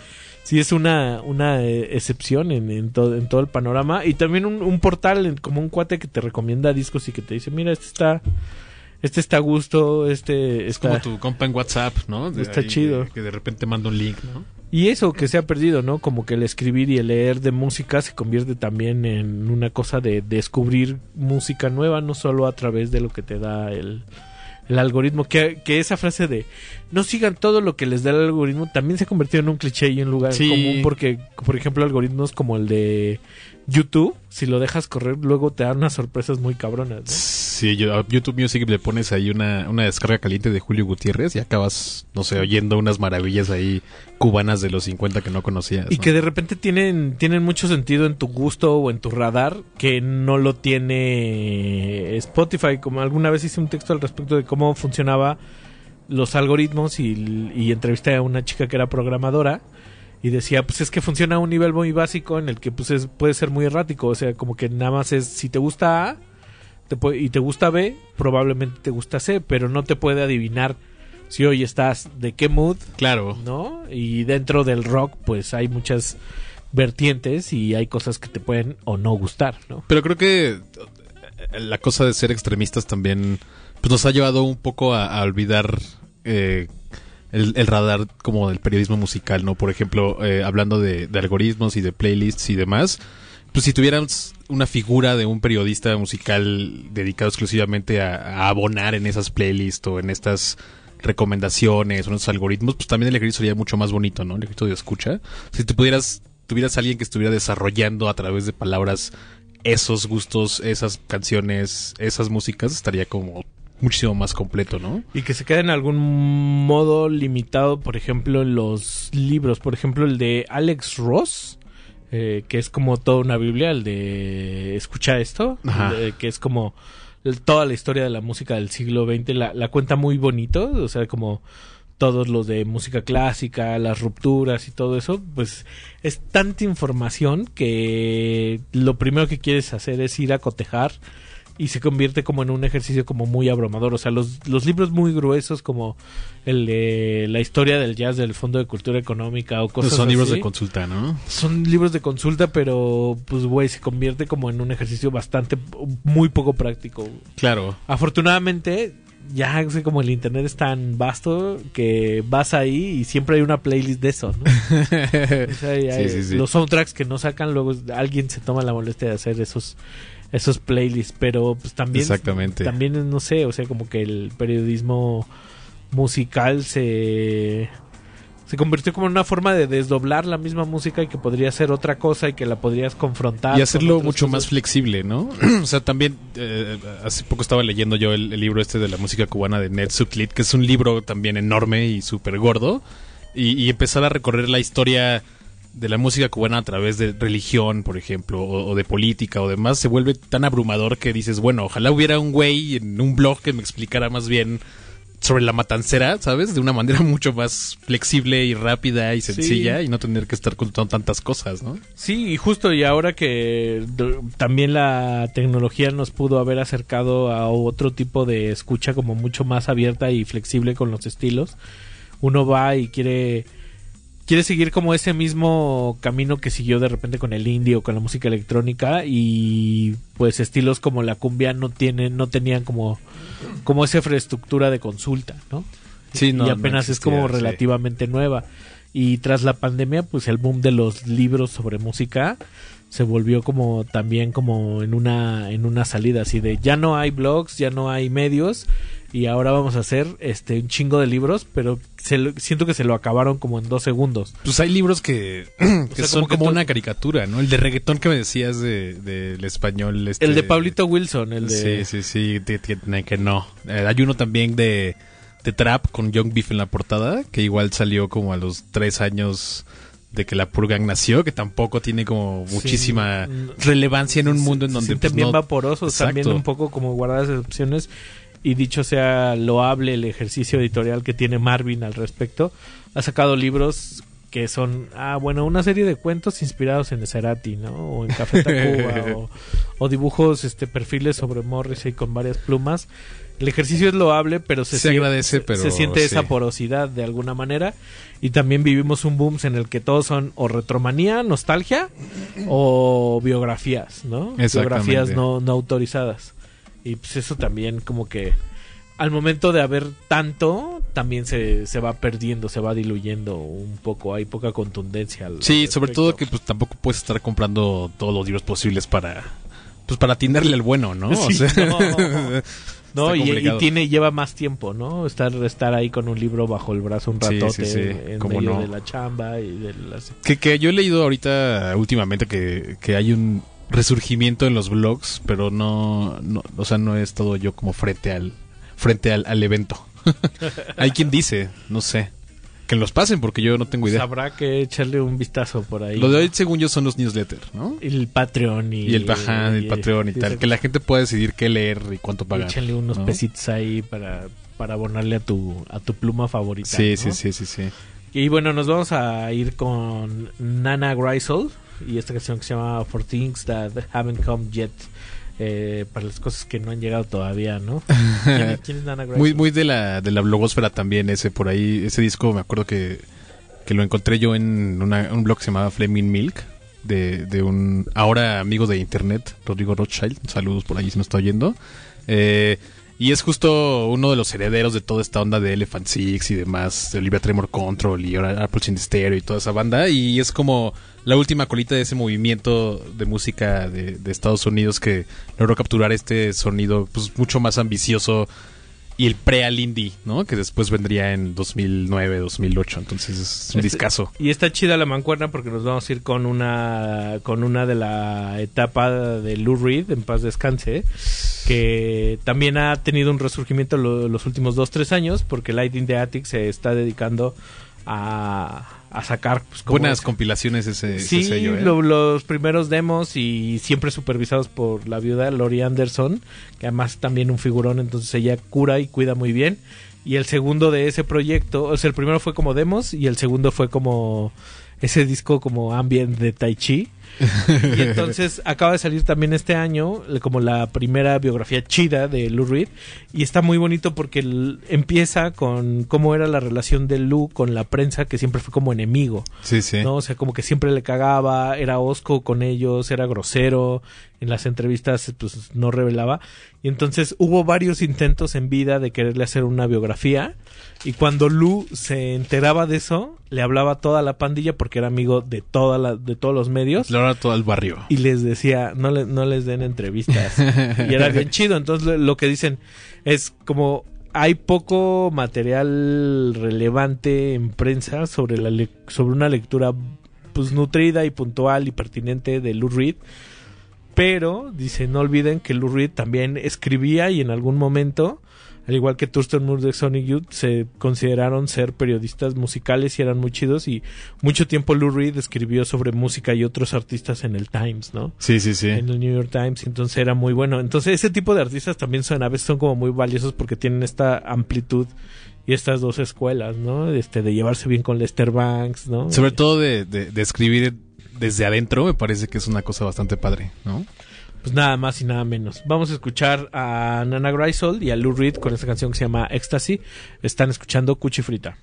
sí es una, una eh, excepción en, en, todo, en todo el panorama. Y también un, un portal, como un cuate que te recomienda discos y que te dice, mira, este está, este está a gusto, este Es como tu compa en WhatsApp, ¿no? De Está ahí, chido. Que de repente manda un link, ¿no? Y eso que se ha perdido, ¿no? Como que el escribir y el leer de música se convierte también en una cosa de descubrir música nueva, no solo a través de lo que te da el, el algoritmo. Que, que esa frase de no sigan todo lo que les da el algoritmo también se ha convertido en un cliché y un lugar Sí. común porque, por ejemplo, algoritmos como el de YouTube, si lo dejas correr, luego te dan unas sorpresas muy cabronas. ¿no? Sí, yo, a YouTube Music le pones ahí una, una descarga caliente de Julio Gutiérrez y acabas, no sé, oyendo unas maravillas ahí cubanas de los 50 que no conocías. Y ¿no? que de repente tienen, tienen mucho sentido en tu gusto o en tu radar que no lo tiene Spotify. Como alguna vez hice un texto al respecto de cómo funcionaba los algoritmos y, y entrevisté a una chica que era programadora y decía, pues es que funciona a un nivel muy básico en el que pues es- puede ser muy errático. O sea, como que nada más es, si te gusta A te puede- y te gusta B, probablemente te gusta C, pero no te puede adivinar si hoy estás de qué mood Claro. ¿no? Y dentro del rock, pues hay muchas vertientes y hay cosas que te pueden o no gustar, ¿no? Pero creo que eh, la cosa de ser extremistas también pues nos ha llevado un poco a, a olvidar eh, el, el radar como del periodismo musical, ¿no? Por ejemplo, eh, hablando de, algoritmos y de playlists y demás, pues si tuvieras una figura de un periodista musical dedicado exclusivamente a, abonar en esas playlists o en estas recomendaciones o en esos algoritmos, pues también el ejercicio sería mucho más bonito, ¿no? El ejercicio de escucha. Si tú pudieras, tuvieras alguien que estuviera desarrollando a través de palabras esos gustos, esas canciones, esas músicas, estaría como muchísimo más completo, ¿no? Y que se queda en algún modo limitado, por ejemplo, en los libros. Por ejemplo, el de Alex Ross, eh, que es como toda una Biblia, el de Escucha esto, que es como toda la historia de la música del siglo XX, la, la cuenta muy bonito, o sea, como todos los de música clásica, las rupturas y todo eso, pues es tanta información que lo primero que quieres hacer es ir a cotejar y se convierte como en un ejercicio como muy abrumador. O sea, los, los libros muy gruesos como el de la historia del jazz del Fondo de Cultura Económica o cosas Son libros así, de consulta, ¿no? Son libros de consulta, pero pues güey, se convierte como en un ejercicio bastante, muy poco práctico. Claro. Afortunadamente, ya sea, como el internet es tan vasto que vas ahí y siempre hay una playlist de eso, ¿no? O sea, hay- hay- Sí, sí, sí. Los soundtracks que no sacan, luego alguien se toma la molestia de hacer esos esos playlists, pero pues también Exactamente. también no sé, o sea, como que el periodismo musical se se convirtió como en una forma de desdoblar la misma música y que podría ser otra cosa y que la podrías confrontar y hacerlo mucho cosas. más flexible, ¿no? o sea, también eh, hace poco estaba leyendo yo el, el libro este de la música cubana de Ned Suklit, que es un libro también enorme y súper gordo, y, y empezar a recorrer la historia de la música cubana a través de religión, por ejemplo, o, o de política o demás, se vuelve tan abrumador que dices, bueno, ojalá hubiera un güey en un blog que me explicara más bien sobre la matancera, ¿sabes? De una manera mucho más flexible y rápida y sencilla y no tener que estar contando tantas cosas, ¿no? Sí, y justo y ahora que también la tecnología nos pudo haber acercado a otro tipo de escucha como mucho más abierta y flexible con los estilos, uno va y quiere quiere seguir como ese mismo camino que siguió de repente con el indie o con la música electrónica y pues estilos como la cumbia no tienen no tenían como como esa infraestructura de consulta, ¿no? Sí, no, y no apenas es como sí. relativamente nueva. Y tras la pandemia, pues el boom de los libros sobre música se volvió como también como en una en una salida así de ya no hay blogs, ya no hay medios y ahora vamos a hacer este un chingo de libros, pero se lo- siento que se lo acabaron como en dos segundos. Pues hay libros que, que sea, son como que una caricatura, ¿no? El de reggaetón que me decías de- del español. Este, El de Pablito Wilson, el de Sí, sí, sí, de- de- que no. Eh, hay uno también de, de Trap con Young Beef en la portada, que igual salió como a los tres años de que la Purgang nació, que tampoco tiene como Sí, muchísima relevancia en un mundo en donde... sienten pues, no- vaporosos, también un poco como guardadas excepciones. Y dicho sea loable el ejercicio editorial que tiene Marvin al respecto, ha sacado libros que son, ah, bueno, una serie de cuentos inspirados en Cerati, ¿no? O en Café Tacuba, o, o dibujos, este, perfiles sobre Morrissey con varias plumas. El ejercicio es loable, pero se, agradece, se- pero se siente esa porosidad de alguna manera. Y también vivimos un boom en el que todos son o retromanía, nostalgia o biografías, ¿no? Biografías no, no autorizadas. Y pues eso también como que al momento de haber tanto, también se, se va perdiendo, se va diluyendo un poco, hay poca contundencia. al Sí, sobre todo que pues tampoco puedes estar comprando todos los libros posibles para... Pues para atinderle al bueno, ¿no? O Sí, sea, no. Y, tiene lleva más tiempo, ¿no? Estar estar ahí con un libro bajo el brazo un sí, ratote sí, en medio no. de la chamba y de las Que, que yo he leído ahorita últimamente que, que hay un resurgimiento en los blogs, pero no, no, o sea, no he estado yo como frente al, frente al, al evento. hay quien dice, no sé, que los pasen porque yo no tengo idea. Habrá que echarle un vistazo por ahí. Lo de hoy, según yo, son los newsletters, ¿no? El Patreon y, Y el baján, el y- Patreon y tal, que la gente pueda decidir qué leer y cuánto pagar. Échenle unos ¿no? pesitos ahí para, para abonarle a tu, a tu pluma favorita. Sí, ¿no? sí, sí, sí, sí. Y bueno, nos vamos a ir con Nana Greisel y esta canción que se llama For Things That Haven't Come Yet. eh, para las cosas que no han llegado todavía, ¿no? ¿Quién, es- quién es Nana Greisel? Muy, muy de la, de la blogosfera también ese por ahí. Ese disco me acuerdo que, que lo encontré yo en una- un blog que se llamaba Flaming Milk. De, de un ahora amigo de internet, Rodrigo Rothschild. Saludos por ahí si nos está oyendo. Eh, y es justo uno de los herederos de toda esta onda de Elephant Six y demás, de Olivia Tremor Control y Apple in the Stereo y toda esa banda. Y es como la última colita de ese movimiento de música de, de Estados Unidos que logró capturar este sonido pues mucho más ambicioso y el pre al indie, ¿no? Que después vendría en 2009, 2008. Entonces es un discazo. Y está chida la mancuerna porque nos vamos a ir con una con una de la etapa de Lou Reed, en paz descanse, que también ha tenido un resurgimiento lo- los últimos dos, tres años porque Light in the Attic se está dedicando a, a sacar pues, Buenas es- compilaciones ese, ese Sí, sello, ¿eh? lo- los primeros demos y siempre supervisados por la viuda Lori Anderson, que además también un figurón, entonces ella cura y cuida muy bien. Y el segundo de ese proyecto, o sea, el primero fue como demos y el segundo fue como ese disco como ambient de Tai Chi. Y entonces acaba de salir también este año como la primera biografía chida de Lou Reed y está muy bonito porque empieza con cómo era la relación de Lou con la prensa que siempre fue como enemigo. Sí, sí. ¿no? O sea, como que siempre le cagaba, era osco con ellos, era grosero, en las entrevistas pues no revelaba. Y entonces hubo varios intentos en vida de quererle hacer una biografía. Y cuando Lu se enteraba de eso, le hablaba a toda la pandilla porque era amigo de toda la, de todos los medios. Le habla a todo el barrio. Y les decía, no, le- no les den entrevistas. y era bien chido. Entonces lo, lo que dicen es como hay poco material relevante en prensa sobre, la le- sobre una lectura pues nutrida y puntual y pertinente de Lou Reed. Pero, dice, no olviden que Lou Reed también escribía y en algún momento, al igual que Thurston Moore de Sonic Youth, se consideraron ser periodistas musicales y eran muy chidos. Y mucho tiempo Lou Reed escribió sobre música y otros artistas en el Times, ¿no? Sí, sí, sí. En el New York Times, entonces era muy bueno. Entonces, ese tipo de artistas también son, a veces son como muy valiosos porque tienen esta amplitud y estas dos escuelas, ¿no? Este, de llevarse bien con Lester Banks, ¿no? Sobre todo de, de- de escribir desde adentro, me parece que es una cosa bastante padre, ¿no? Pues nada más y nada menos. Vamos a escuchar a Nana Grisol y a Lou Reed con esta canción que se llama Ecstasy. Están escuchando Cuchi Frita.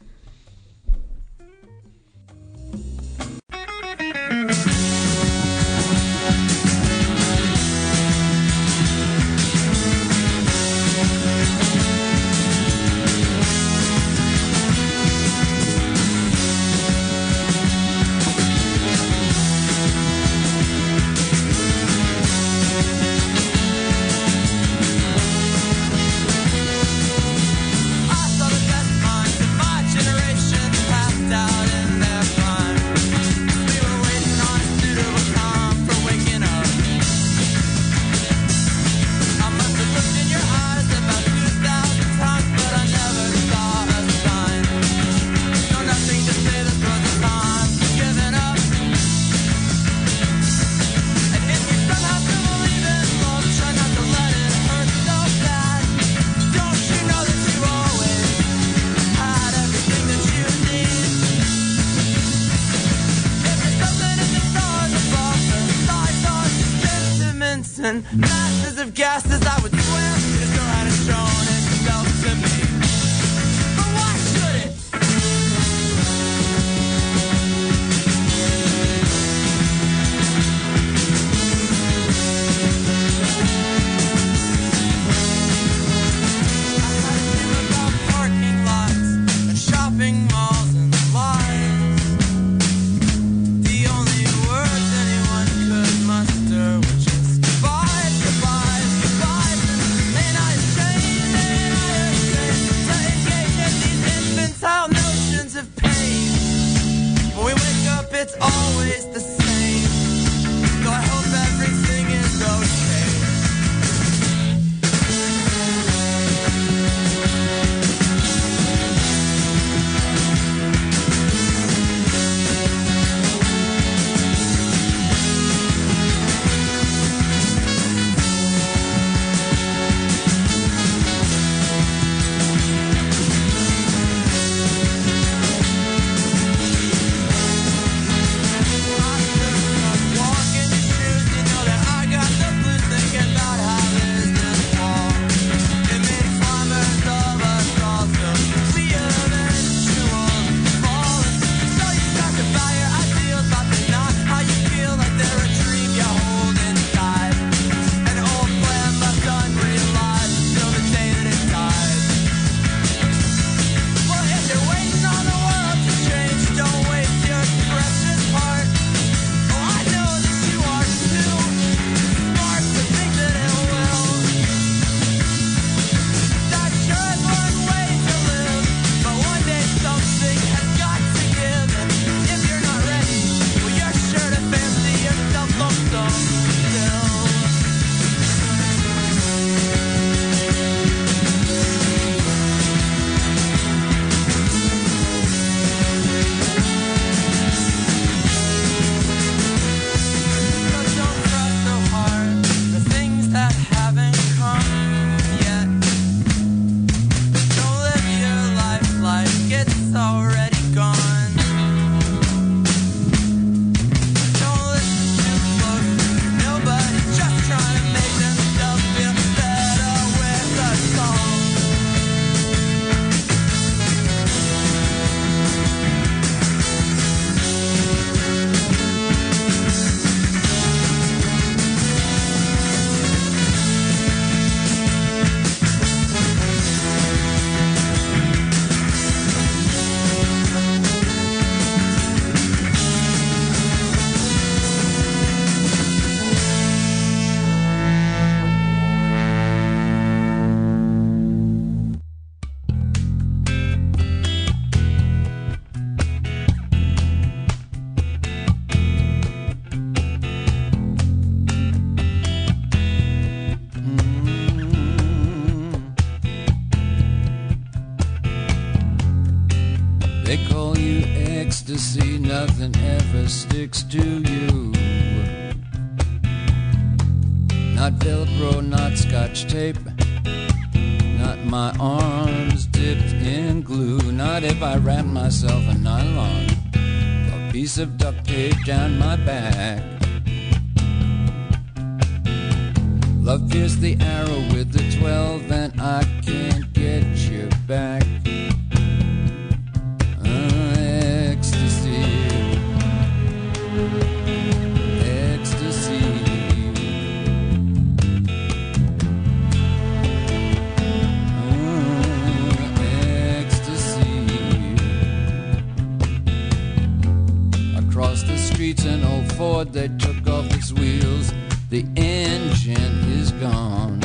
Across the streets in old Ford, they took off its wheels. The engine is gone.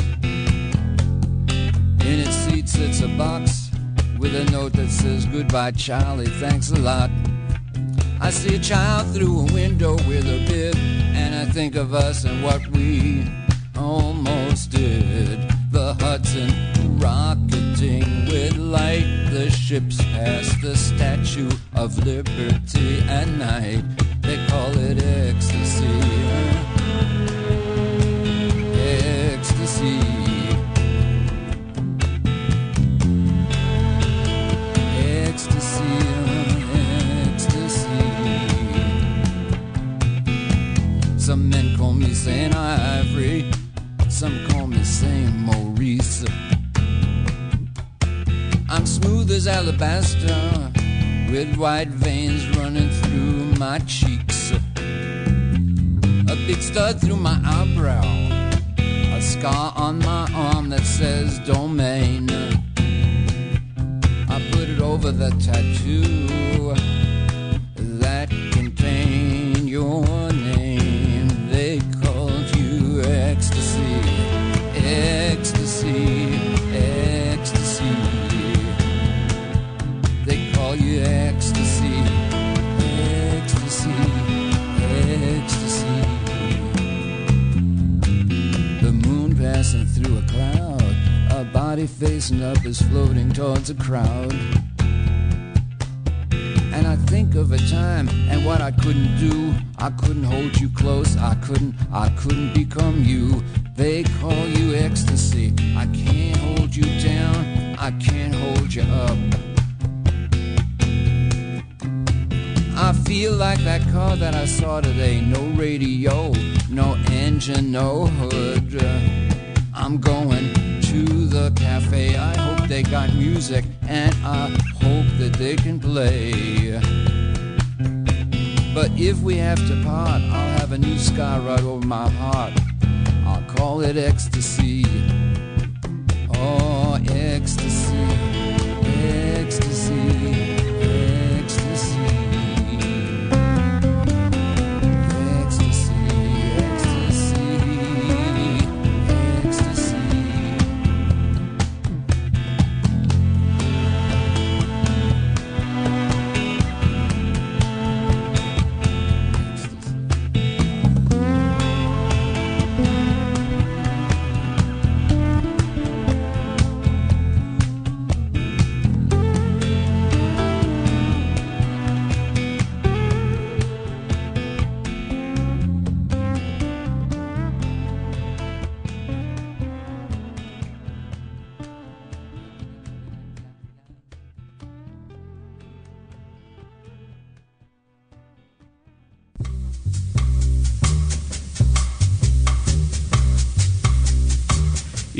In its seat sits a box with a note that says goodbye, Charlie, thanks a lot. I see a child through a window with a bib, and I think of us and what we almost did. The Hudson rocketing with light, the ships past the Statue of Liberty at night. They call it ecstasy. Ecstasy. Ecstasy, ecstasy. Some men call me Saint Ivory, some call me Saint Maurice. I'm smooth as alabaster, with white veins running through my cheeks. A big stud through my eyebrow, a scar on my arm that says domain. I put it over the tattoo body facing up is floating towards a crowd. And I think of a time and what I couldn't do. I couldn't hold you close. I couldn't, I couldn't become you. They call you ecstasy. I can't hold you down. I can't hold you up. I feel like that car that I saw today. No radio, no engine, no hood. I'm going to the cafe. I hope they got music and I hope that they can play. But if we have to part, I'll have a new scar right over my heart. I'll call it ecstasy. Oh, ecstasy,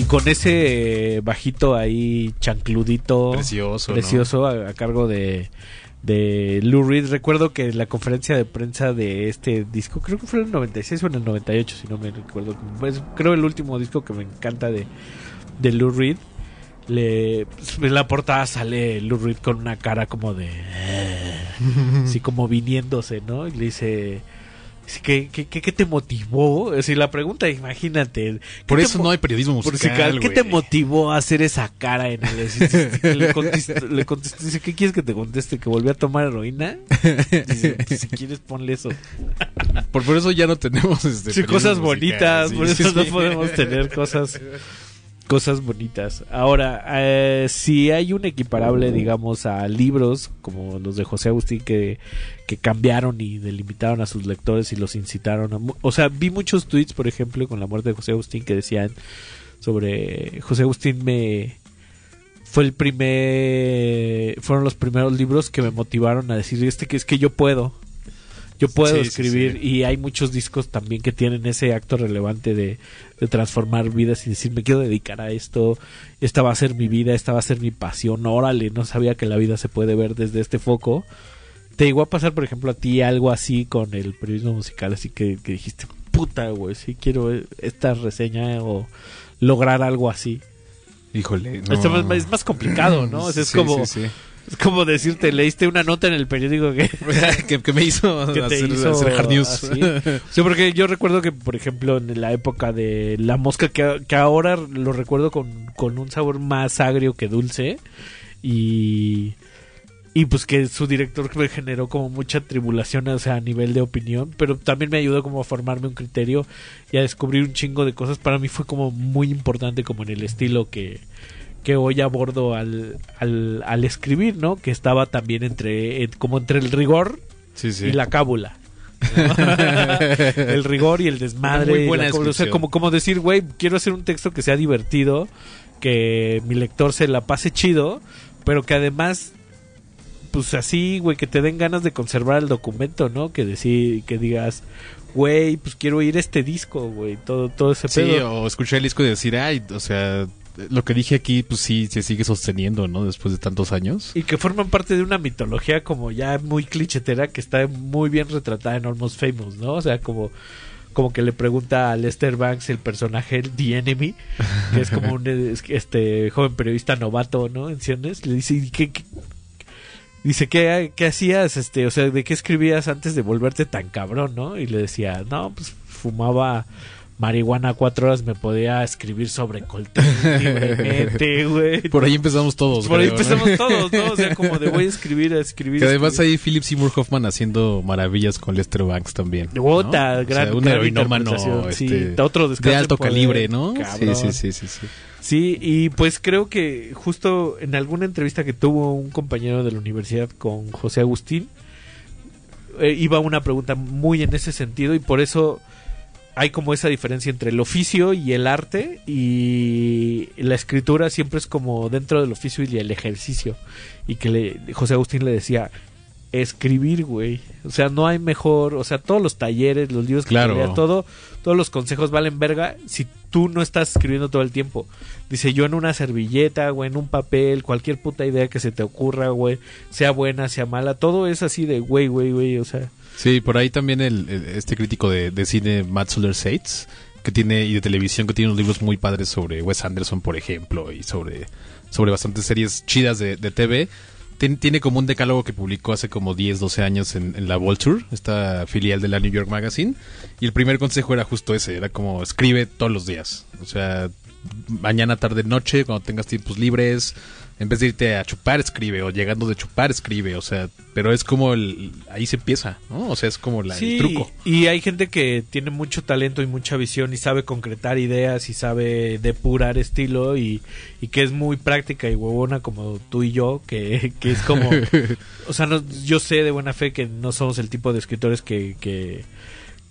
con ese bajito ahí chancludito. Precioso, ¿no? Precioso a, a cargo de, de Lou Reed. Recuerdo que la conferencia de prensa de este disco, creo que fue en el 96 o en el 98, si no me recuerdo. Pues, creo el último disco que me encanta de, de Lou Reed. Le, pues, en la portada sale Lou Reed con una cara como de... así como viniéndose, ¿no? Y le dice... ¿Qué, qué, qué, qué te motivó? Si la pregunta, imagínate. ¿qué Por eso no hay periodismo musical, ¿Qué te motivó a hacer esa cara en el le contestó, le contestó, dice, ¿qué quieres que te conteste? ¿Que volví a tomar heroína? Dice, "Pues, si quieres ponle eso. Por, por eso ya no tenemos este, Sí, cosas musical, bonitas, sí, por sí, eso no podemos tener cosas cosas bonitas. Ahora, eh, si hay un equiparable, digamos, a libros como los de José Agustín que, que cambiaron y delimitaron a sus lectores y los incitaron a... O sea, vi muchos tweets, por ejemplo, con la muerte de José Agustín que decían sobre José Agustín me fue el primer fueron los primeros libros que me motivaron a decir este que es que yo puedo yo puedo Sí, sí, escribir y hay muchos discos también que tienen ese acto relevante de, de transformar vidas y decir me quiero dedicar a esto esta va a ser mi vida esta va a ser mi pasión órale no sabía que la vida se puede ver desde este foco te llegó a pasar por ejemplo a ti algo así con el periodismo musical así que, que dijiste puta güey sí quiero esta reseña o lograr algo así Híjole, no. Esto es, es más complicado, ¿no? O sea, es Sí, como sí, sí. Es como decirte, leíste una nota en el periódico que, que, que me hizo que hacer, hizo hacer hard news. así. Sí, porque yo recuerdo que, por ejemplo, en la época de La Mosca, que, que ahora lo recuerdo con, con un sabor más agrio que dulce, y, y pues que su director me generó como mucha tribulación, o sea, a nivel de opinión, pero también me ayudó como a formarme un criterio y a descubrir un chingo de cosas. Para mí fue como muy importante como en el estilo que, que hoy abordo al, al, al escribir, ¿no? Que estaba también entre, en- como entre el rigor Sí, sí. y la cábula. ¿no? el rigor y el desmadre. Muy y buena la cábula. o sea, como, como decir, güey, quiero hacer un texto que sea divertido, que mi lector se la pase chido, pero que además, pues así, güey, que te den ganas de conservar el documento, ¿no? Que decir, que digas, güey, pues quiero oír este disco, güey, todo, todo ese Sí, pedo. o escuchar el disco y decir, ay, o sea, lo que dije aquí, pues sí, se sigue sosteniendo, ¿no? Después de tantos años. Y que forman parte de una mitología como ya muy clichetera que está muy bien retratada en Almost Famous, ¿no? O sea, como, como que le pregunta a Lester Banks el personaje, The Enemy, que es como un es- este joven periodista novato, ¿no? En Ciernes, le dice, ¿y qué, qué- Dice, ¿qué, ¿qué hacías? Este, o sea, ¿de qué escribías antes de volverte tan cabrón, no? Y le decía, no, pues fumaba marihuana cuatro horas, me podía escribir sobre Coltrane libremente, güey. Por ahí empezamos todos. Por ahí empezamos todos, ¿no? O sea, como de voy a escribir, a escribir. Que además escribir. hay Philip Seymour Hoffman haciendo maravillas con Lester Banks también. ¿no? O sea, gran- un gran heroinómano sí. este, Otro descanso de alto poder, calibre, ¿no? Sí, sí, sí, sí, sí. Sí, y pues creo que justo en alguna entrevista que tuvo un compañero de la universidad con José Agustín, eh, iba una pregunta muy en ese sentido y por eso hay como esa diferencia entre el oficio y el arte y la escritura siempre es como dentro del oficio y el ejercicio y que le, José Agustín le decía escribir, güey. O sea, no hay mejor, o sea, todos los talleres, los libros que Claro. todo, todos los consejos valen verga si tú no estás escribiendo todo el tiempo. Dice yo en una servilleta, güey, en un papel, cualquier puta idea que se te ocurra, güey, sea buena, sea mala, todo es así de güey, güey, güey, o sea, Sí, por ahí también el, este crítico de, de cine, Matt Soler Seitz, que tiene, y de televisión, que tiene unos libros muy padres sobre Wes Anderson, por ejemplo, y sobre, sobre bastantes series chidas de, de TV. Tien- tiene como un decálogo que publicó hace como 10, 12 años en, en la Vulture, esta filial de la New York Magazine. Y el primer consejo era justo ese, era como escribe todos los días. O sea, mañana, tarde, noche, cuando tengas tiempos libres, en vez de irte a chupar, escribe, o llegando de chupar, escribe, o sea, pero es como el, ahí se empieza, ¿no? O sea, es como la, Sí, el truco. Y hay gente que tiene mucho talento y mucha visión y sabe concretar ideas y sabe depurar estilo y, y que es muy práctica y huevona como tú y yo, que, que es como... o sea, no, yo sé de buena fe que no somos el tipo de escritores que... que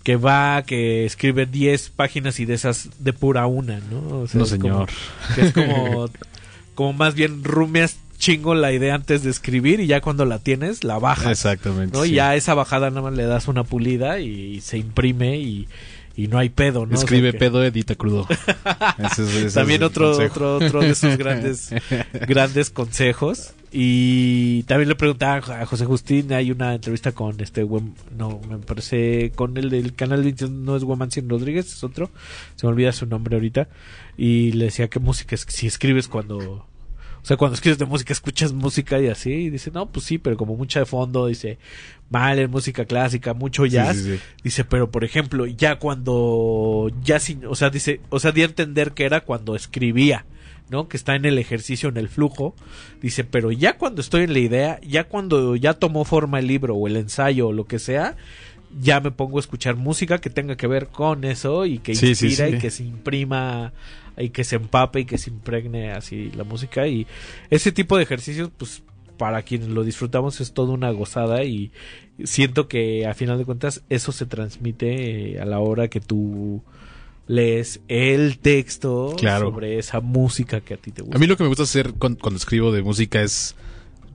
que va, que escribe 10 páginas y de esas depura una, ¿no? O sea, No, como- señor. que es como, como más bien rumias chingo la idea antes de escribir y ya cuando la tienes la bajas. Exactamente, ¿no? Y ya esa bajada nada más le das una pulida y, se imprime y, y no hay pedo, ¿no? O sea Escribe que- pedo, edita crudo. Ese es- ese también otro, otro, otro de esos grandes, grandes consejos. Y también le preguntaba a José Justín, hay una entrevista con este, no, me parece, con el del canal 21, no es Guamancio Rodríguez, es otro, se me olvida su nombre ahorita, y le decía qué música, es, si escribes cuando, o sea, cuando escribes de música, escuchas música y así, y dice, no, pues sí, pero como mucha de fondo, dice, mal en música clásica, mucho Sí, jazz, sí, sí. dice, pero por ejemplo, ya cuando, ya sin, o sea, dice, o sea, di a entender que era cuando escribía, ¿no? Que está en el ejercicio, en el flujo, dice, pero ya cuando estoy en la idea, ya cuando ya tomó forma el libro o el ensayo o lo que sea, ya me pongo a escuchar música que tenga que ver con eso y que Sí, inspira sí. y que se imprima y que se empape y que se impregne así la música y ese tipo de ejercicios pues para quienes lo disfrutamos es toda una gozada y siento que a final de cuentas eso se transmite eh, a la hora que tú lees el texto Claro. sobre esa música que a ti te gusta. A mí lo que me gusta hacer cuan- cuando, escribo de música es,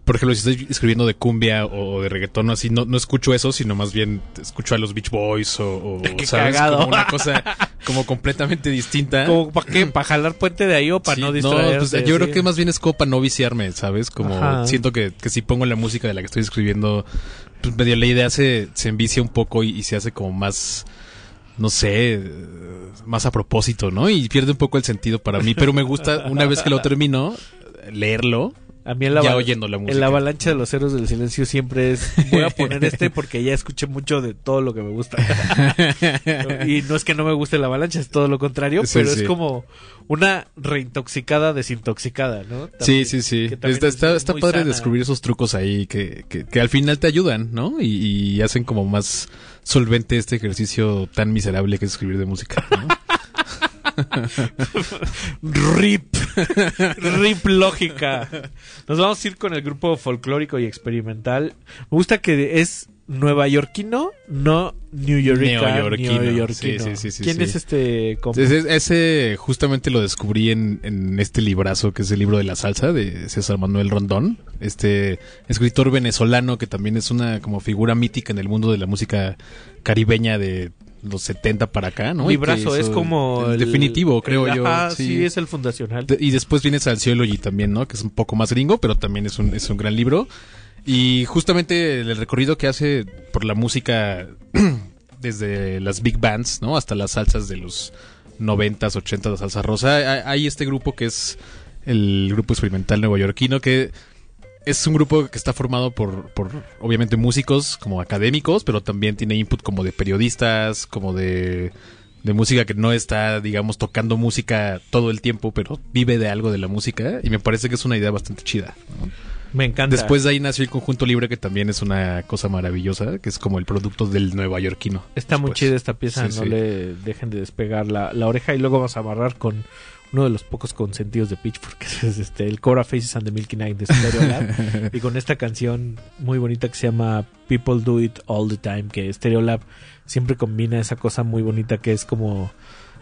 por ejemplo, si estoy escribiendo de cumbia o de reggaetón o así, no, no escucho eso, sino más bien escucho a los Beach Boys o, o, Qué ¿sabes? cagado. Como una cosa como completamente distinta. ¿Como para qué? ¿Para jalar puente de ahí o para Sí, no distraerte? pues, yo creo que más bien es como para no viciarme, ¿sabes? Como Ajá. siento que, que si pongo la música de la que estoy escribiendo, pues medio la idea se, se envicia un poco y, y se hace como más, no sé, más a propósito, ¿no? Y pierde un poco el sentido para mí, pero me gusta una vez que lo termino, leerlo. A mí en la, ya aval- oyendo la música. en la avalancha de los héroes del silencio siempre es voy a poner este porque ya escuché mucho de todo lo que me gusta. y no es que no me guste la avalancha, es todo lo contrario, Sí, pero sí. es como una reintoxicada desintoxicada, ¿no? Sí, También, sí, sí. Está, es está, está padre sana. descubrir esos trucos ahí que, que, que al final te ayudan, ¿no? Y, y hacen como más solvente este ejercicio tan miserable que es escribir de música. ¿no? Rip. Rip lógica. Nos vamos a ir con el grupo folclórico y experimental. Me gusta que es nueva yorkino, no New. Neoyorquino. Sí, sí, sí, sí, ¿Quién sí. es este compa? Ese, ese justamente lo descubrí en, en este librazo que es el libro de la salsa de César Manuel Rondón, este escritor venezolano que también es una como figura mítica en el mundo de la música caribeña de los 70 para acá, ¿no? Y que Librazo, es como el el- definitivo, creo el- yo. ajá, sí, es el fundacional. De- y después viene Salciology también, ¿no? Que es un poco más gringo, pero también es un, es un gran libro. Y justamente el recorrido que hace por la música desde las big bands, ¿no? Hasta las salsas de los 90s, 80s, la salsa rosa. Hay, hay este grupo que es el grupo experimental neoyorquino que es un grupo que está formado por, por obviamente músicos como académicos, pero también tiene input como de periodistas, como de, de música que no está, digamos, tocando música todo el tiempo, pero vive de algo de la música y me parece que es una idea bastante chida. ¿no? Me encanta. Después de ahí nació el Conjunto Libre, que también es una cosa maravillosa, que es como el producto del nuevayorquino. Está muy chida esta pieza, Sí, no sí. le dejen de despegar la, la oreja y luego vamos a amarrar con uno de los pocos consentidos de Pitchfork, que es este, el Cobra Faces and the Milky Night de Stereolab. y con esta canción muy bonita que se llama People Do It All the Time, que Stereolab siempre combina esa cosa muy bonita que es como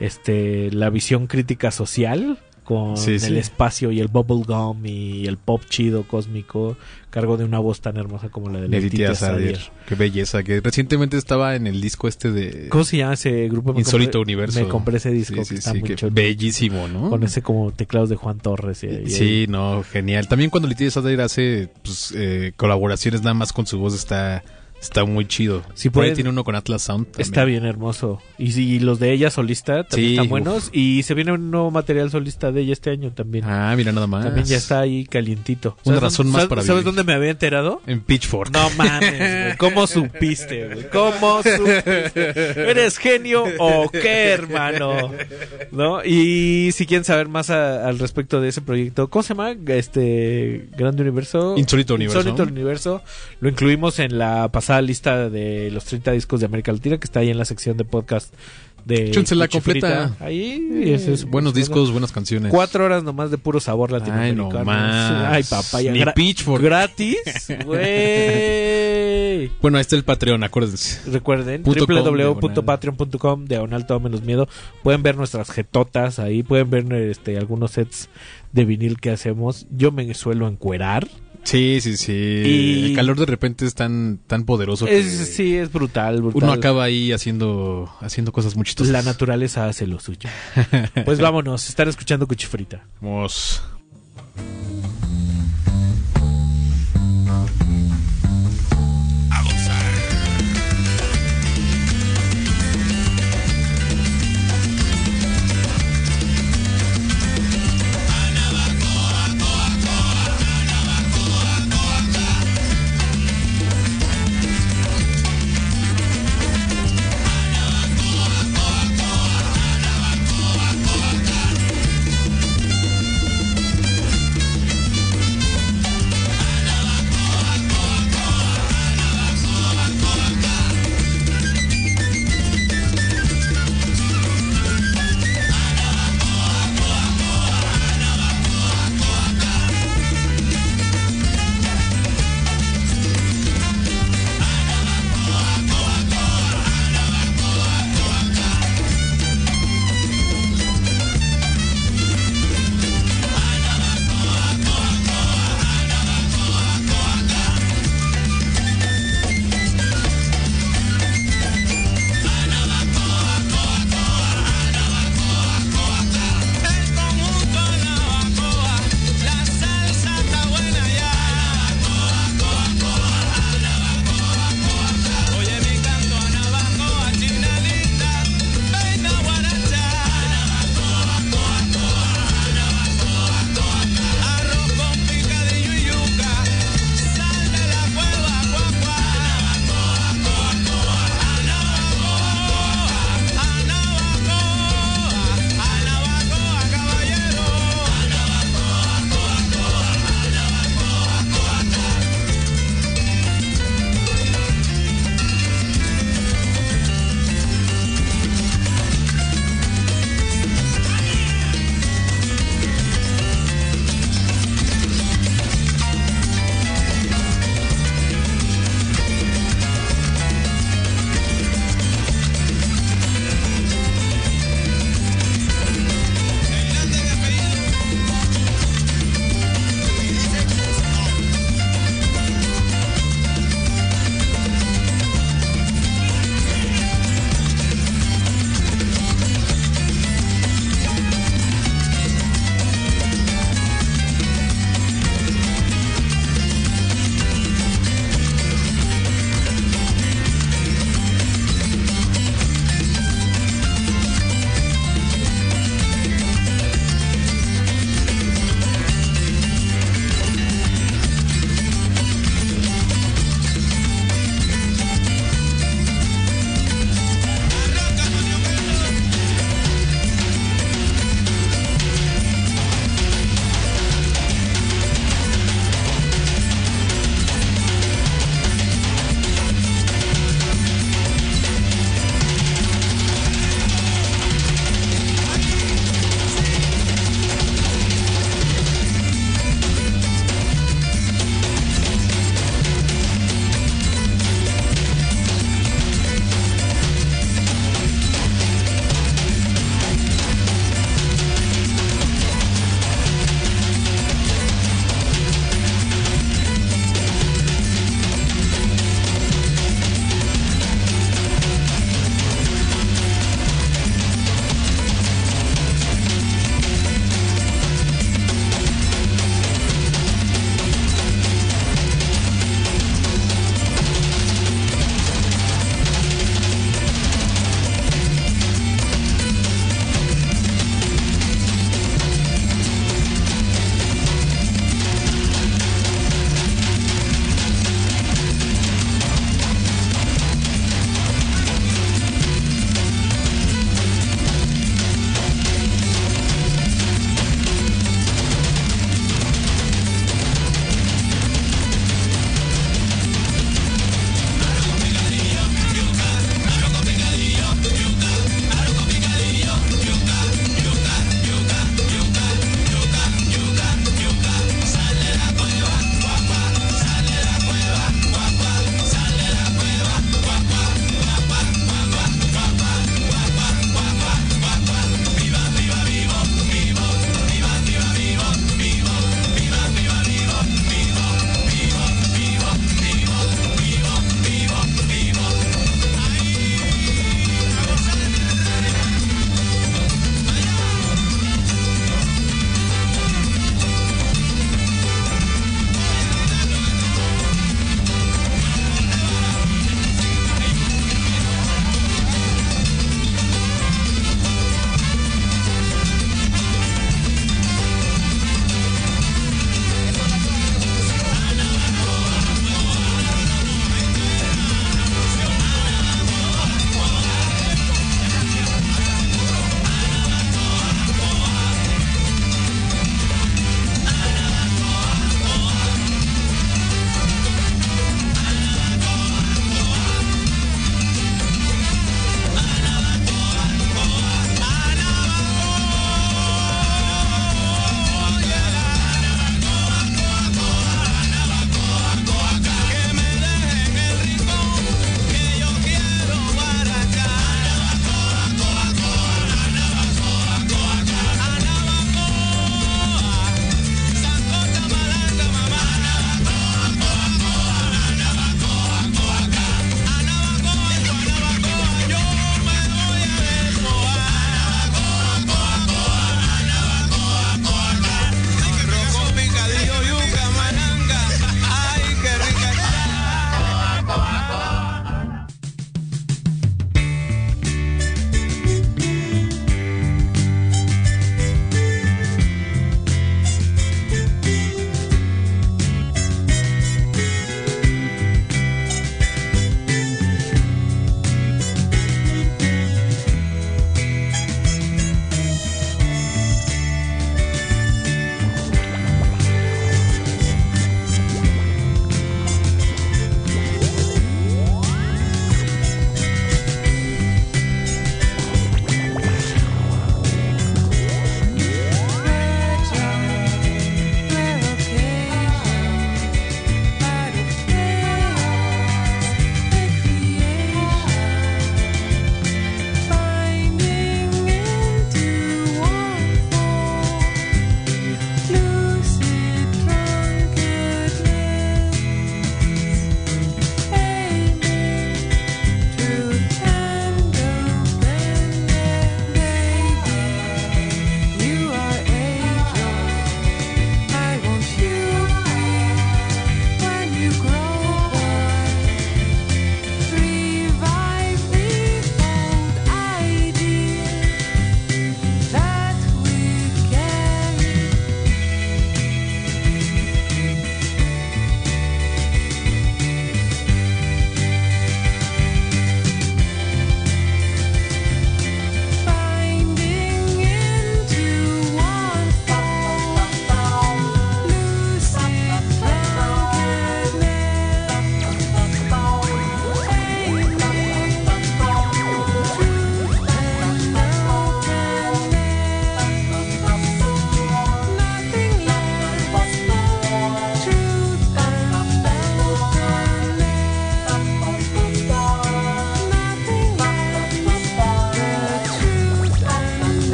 este la visión crítica social con Sí, el sí. espacio y el bubblegum y el pop chido cósmico cargo de una voz tan hermosa como la de Letitia Letitia Sadir. Qué belleza, que recientemente estaba en el disco este de... ¿Cómo se llama ese grupo? Me Insólito compré- Universo. Me compré ese disco Sí, que está muy que chulo. bellísimo, ¿no? Con ese como teclados de Juan Torres. y- y- Sí, no, genial. También cuando Leticia Sadir hace pues, eh, colaboraciones nada más con su voz está, está muy chido. Sí, Por ahí tiene uno con Atlas Sound. también. Está bien hermoso. Y, sí, los de ella solista también Sí, están uf. buenos. Y se viene un nuevo material solista de ella este año también. Ah, mira nada más. También ya está ahí calientito. Una ¿Sabes razón dónde- más para ¿Sabes vivir. dónde me había enterado? En Pitchfork. No mames, güey. ¿Cómo supiste, güey? ¿Cómo supiste? ¿Eres genio o qué, hermano? ¿No? Y si quieren saber más a- al respecto de ese proyecto, ¿cómo se llama? Este Grande Universo. Insólito Universo. Insólito Universo. Lo incluimos en la pasada lista de los 30 discos de América Latina, que está ahí en la sección de podcast de Cuchifrita. completa. Ahí. Eh, es- buenos discos, buenas canciones. Cuatro horas nomás de puro sabor Ay, latinoamericano. no más. Ay, papaya. Ni Pitchfork. Gratis, güey. Bueno, ahí está el Patreon, acuérdense. Recuerden, www.patreon.com diagonal todo menos miedo. Pueden ver nuestras jetotas ahí, pueden ver este algunos sets de vinil que hacemos. Yo me suelo encuerar. Sí, sí, sí. Y- El calor de repente es tan, tan poderoso que Es, sí, es brutal, brutal. uno acaba ahí haciendo, haciendo cosas muy chistosas. La naturaleza hace lo suyo. pues vámonos, están escuchando Cuchifrita. Vamos.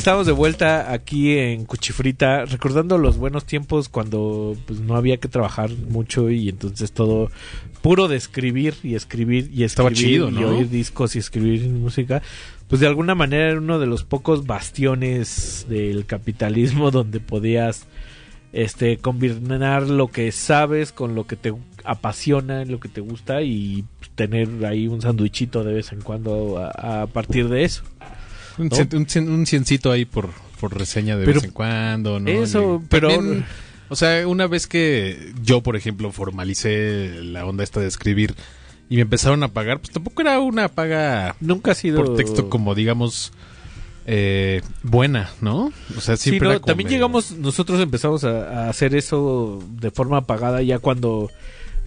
Estamos de vuelta aquí en Cuchifrita, recordando los buenos tiempos cuando pues, no había que trabajar mucho y entonces todo puro de escribir y escribir y escribir Estaba chido, y ¿no? oír discos y escribir música. Pues de alguna manera era uno de los pocos bastiones del capitalismo donde podías este combinar lo que sabes con lo que te apasiona, lo que te gusta y tener ahí un sandwichito de vez en cuando a, a partir de eso. Un, ¿no? cien- un, cien- un ciencito ahí por, por reseña de Pero- vez en cuando, ¿no? Eso, pero- también, o sea, una vez que yo, por ejemplo, formalicé la onda esta de escribir y me empezaron a pagar, pues tampoco era una paga Nunca ha sido por texto como, digamos, eh, buena, ¿no? O sea, Sí, siempre no, era como también medio- llegamos, nosotros empezamos a, a hacer eso de forma pagada ya cuando,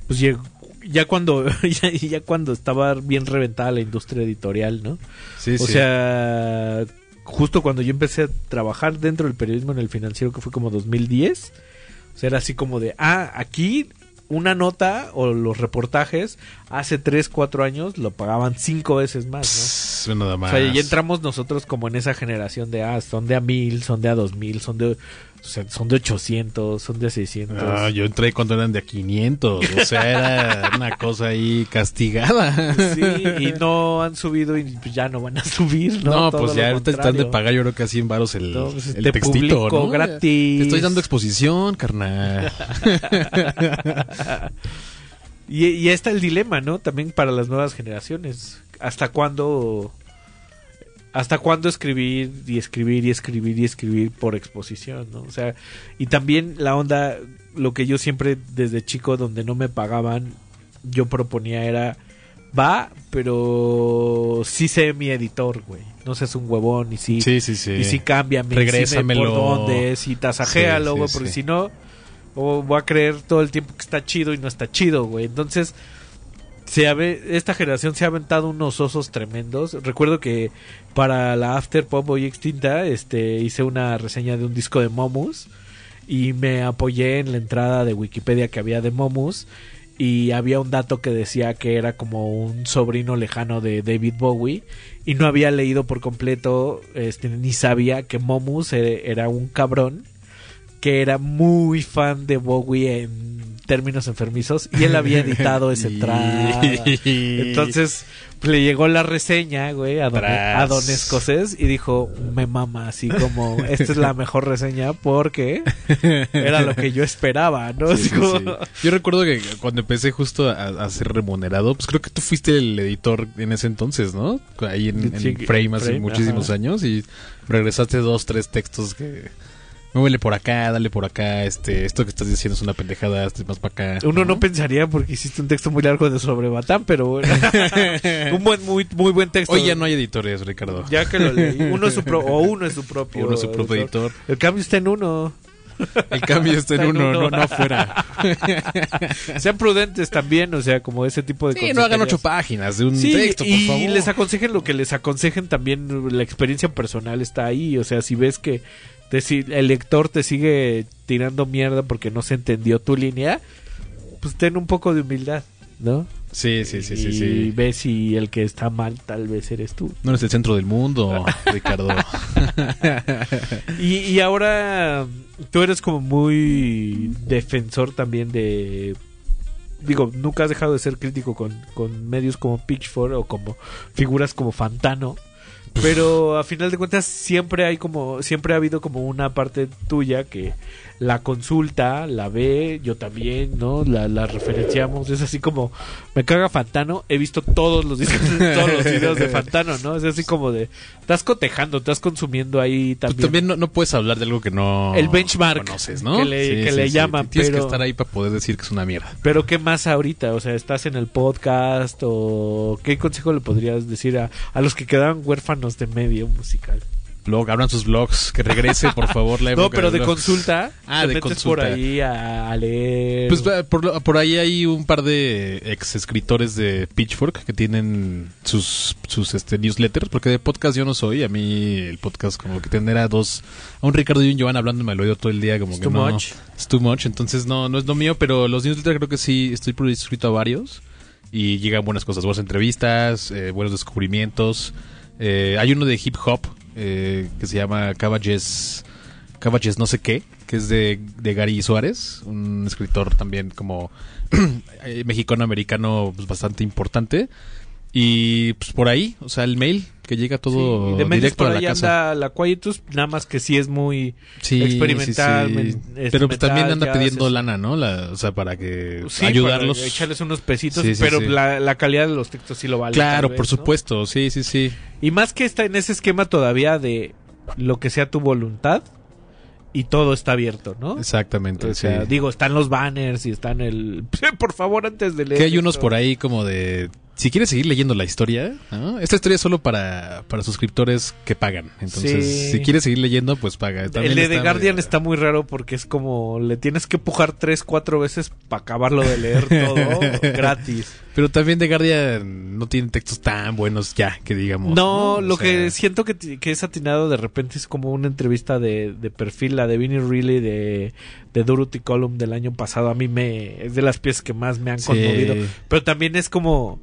pues lleg- ya cuando, ya, ya cuando estaba bien reventada la industria editorial, ¿no? Sí, o sí. sea, justo cuando yo empecé a trabajar dentro del periodismo en el financiero, que fue como 2010, o sea, era así como de, ah, aquí una nota o los reportajes hace 3, 4 años lo pagaban cinco veces más, ¿no? Nada O más. sea, ya entramos nosotros como en esa generación de, ah, son de a mil, son de a dos mil, son de, o sea, son de 800, son de 600. Ah, yo entré cuando eran de a 500, o sea, era una cosa ahí castigada. Sí, y no han subido y pues ya no van a subir, ¿no? No, Todo pues ya ahorita están de pagar yo creo que a 100 varos el, No, pues, el te textito, publico ¿no? gratis. Te estoy dando exposición, carnal. Y, y está el dilema, ¿no? También para las nuevas generaciones. ¿Hasta cuándo hasta cuándo escribir y escribir y escribir y escribir por exposición, ¿no? O sea, y también la onda, lo que yo siempre desde chico donde no me pagaban, yo proponía era va, pero sí sé mi editor, güey. No seas un huevón y sí, Sí, sí, sí. y sí cámbiame, Regrésamelo. sí por dónde, sí tasajéalo, Sí, güey, porque si no o voy a creer todo el tiempo que está chido y no está chido, güey. Entonces, se esta generación se ha aventado unos osos tremendos. Recuerdo que para la After Pop hoy extinta, este, hice una reseña de un disco de Momus y me apoyé en la entrada de Wikipedia que había de Momus y había un dato que decía que era como un sobrino lejano de David Bowie y no había leído por completo este ni sabía que Momus e- era un cabrón que era muy fan de Bowie en términos enfermizos y él había editado esa entrada. Entonces pues, le llegó la reseña, güey, a don, Tras. a don Escocés y dijo, me mama, así como, esta es la mejor reseña porque era lo que yo esperaba, ¿no? Sí, Así sí, como- sí. Yo recuerdo que cuando empecé justo a, a ser remunerado, pues creo que tú fuiste el editor en ese entonces, ¿no? Ahí en, Frame hace Frame, muchísimos ajá. años y regresaste dos, tres textos que... Muévele por acá, dale por acá, este, esto que estás diciendo es una pendejada, este más para acá. Uno no pensaría porque hiciste un texto muy largo de sobre Batán, pero bueno. un buen, muy, muy buen texto. Hoy ya no hay editores, Ricardo. Ya que lo leí. Uno es su pro- o uno es su propio. Uno es su propio editor. El cambio está en uno. El cambio está en uno, no, no afuera. Sean prudentes también, o sea, como ese tipo de Sí, no hagan ocho páginas de un Sí, texto, por y favor. les aconsejen lo que les aconsejen también. La experiencia personal está ahí. O sea, si ves que te si- el lector te sigue tirando mierda porque no se entendió tu línea, pues ten un poco de humildad, ¿no? Sí, sí, sí, sí, y sí. ve si el que está mal tal vez eres tú. No eres el centro del mundo, Ricardo. Y, y ahora tú eres como muy defensor también de... Digo, nunca has dejado de ser crítico con, con medios como Pitchfork o como figuras como Fantano. Pero a final de cuentas siempre hay como, siempre ha habido como una parte tuya que la consulta, la ve, yo también, ¿no? La, la referenciamos, es así como, me caga Fantano, he visto todos los discos, todos los videos de Fantano, ¿no? Es así como de, estás cotejando, estás consumiendo ahí Tú también. también no, no puedes hablar de algo que no El benchmark conoces, ¿no? que le- que le llaman, Tienes pero- que estar ahí para poder decir que es una mierda. Pero ¿qué más ahorita? O sea, ¿estás en el podcast o qué consejo le podrías decir a, a los que quedaban huérfanos de medio musical? Blog, abran sus blogs, que regrese por favor la No, época pero de consulta. Ah, de consulta. por ahí a, a leer. Pues eh, por, lo- por ahí hay un par de ex escritores de Pitchfork que tienen sus, sus este, newsletters, porque de podcast yo no soy. A mí el podcast como que tener a dos, a un Ricardo y un Joan hablando me lo oído todo el día como It's que too no. much. Es too much, entonces no, no es lo mío, pero los newsletters creo que sí, estoy suscrito a varios y llegan buenas cosas, buenas entrevistas, eh, buenos descubrimientos. Eh, hay uno de hip hop eh, que se llama Caballes, Caballes no sé qué, que es de, de Gary Suárez, un escritor también como eh, mexicano-americano pues, bastante importante. Y pues por ahí, o sea, el mail que llega todo y de directo por a la ahí casa. anda la Quietus, nada más que sí es muy Sí, experimental. sí, sí. men- Pero pues también anda pidiendo lana, ¿no? La- o sea, para que Sí, ayudarlos. para echarles unos pesitos, Sí, sí, pero sí. La, la calidad de los textos sí lo vale. Claro, por supuesto, sí, sí, sí. Y más que está en ese esquema todavía de lo que sea tu voluntad y todo está abierto, ¿no? Exactamente, O sea, sí. digo, están los banners y están el... Por favor, antes de leer... Que hay unos por ahí como de... Si quieres seguir leyendo la historia, ¿no? esta historia es solo para, para suscriptores que pagan. Entonces, Sí. si quieres seguir leyendo, pues paga. También el de The Guardian medio- está muy raro porque es como le tienes que pujar tres, cuatro veces para acabarlo de leer todo gratis. Pero también The Guardian no tiene textos tan buenos ya, que digamos. No, lo sea, que siento que, que es atinado de repente es como una entrevista de, de perfil, la de Vinnie Reilly de, de Dorothy Column del año pasado. A mí me es de las piezas que más me han Sí. conmovido. Pero también es como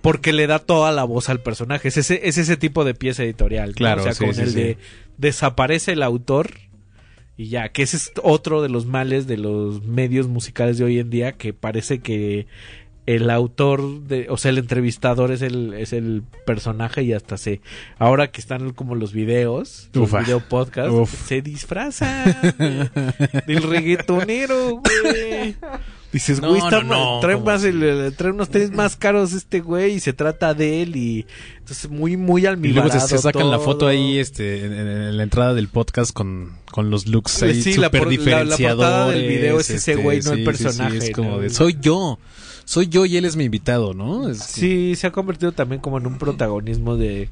porque le da toda la voz al personaje. Es ese, es ese tipo de pieza editorial. ¿no? Claro, o sea, sí, con sí, el de desaparece el autor y ya, que ese es otro de los males de los medios musicales de hoy en día, que parece que el autor, de, o sea, el entrevistador es el, es el personaje y hasta se, ahora que están como los videos, los video podcast, Uf. se disfraza de- del reggaetonero, güey. Dices, No, güey, está no, ma- no, trae, ¿cómo más el- el- trae unos tenis más caros este güey y se trata de él y entonces muy, muy Y almibarado luego se, se sacan la foto ahí este, en, en- en la entrada del podcast con, con los looks ahí Sí, la por- la- portada del video es ese este, güey, no el sí, sí, sí, personaje, es como ¿no? de, soy yo, soy yo y él es mi invitado, ¿no? Es- Sí, se ha convertido también como en un protagonismo de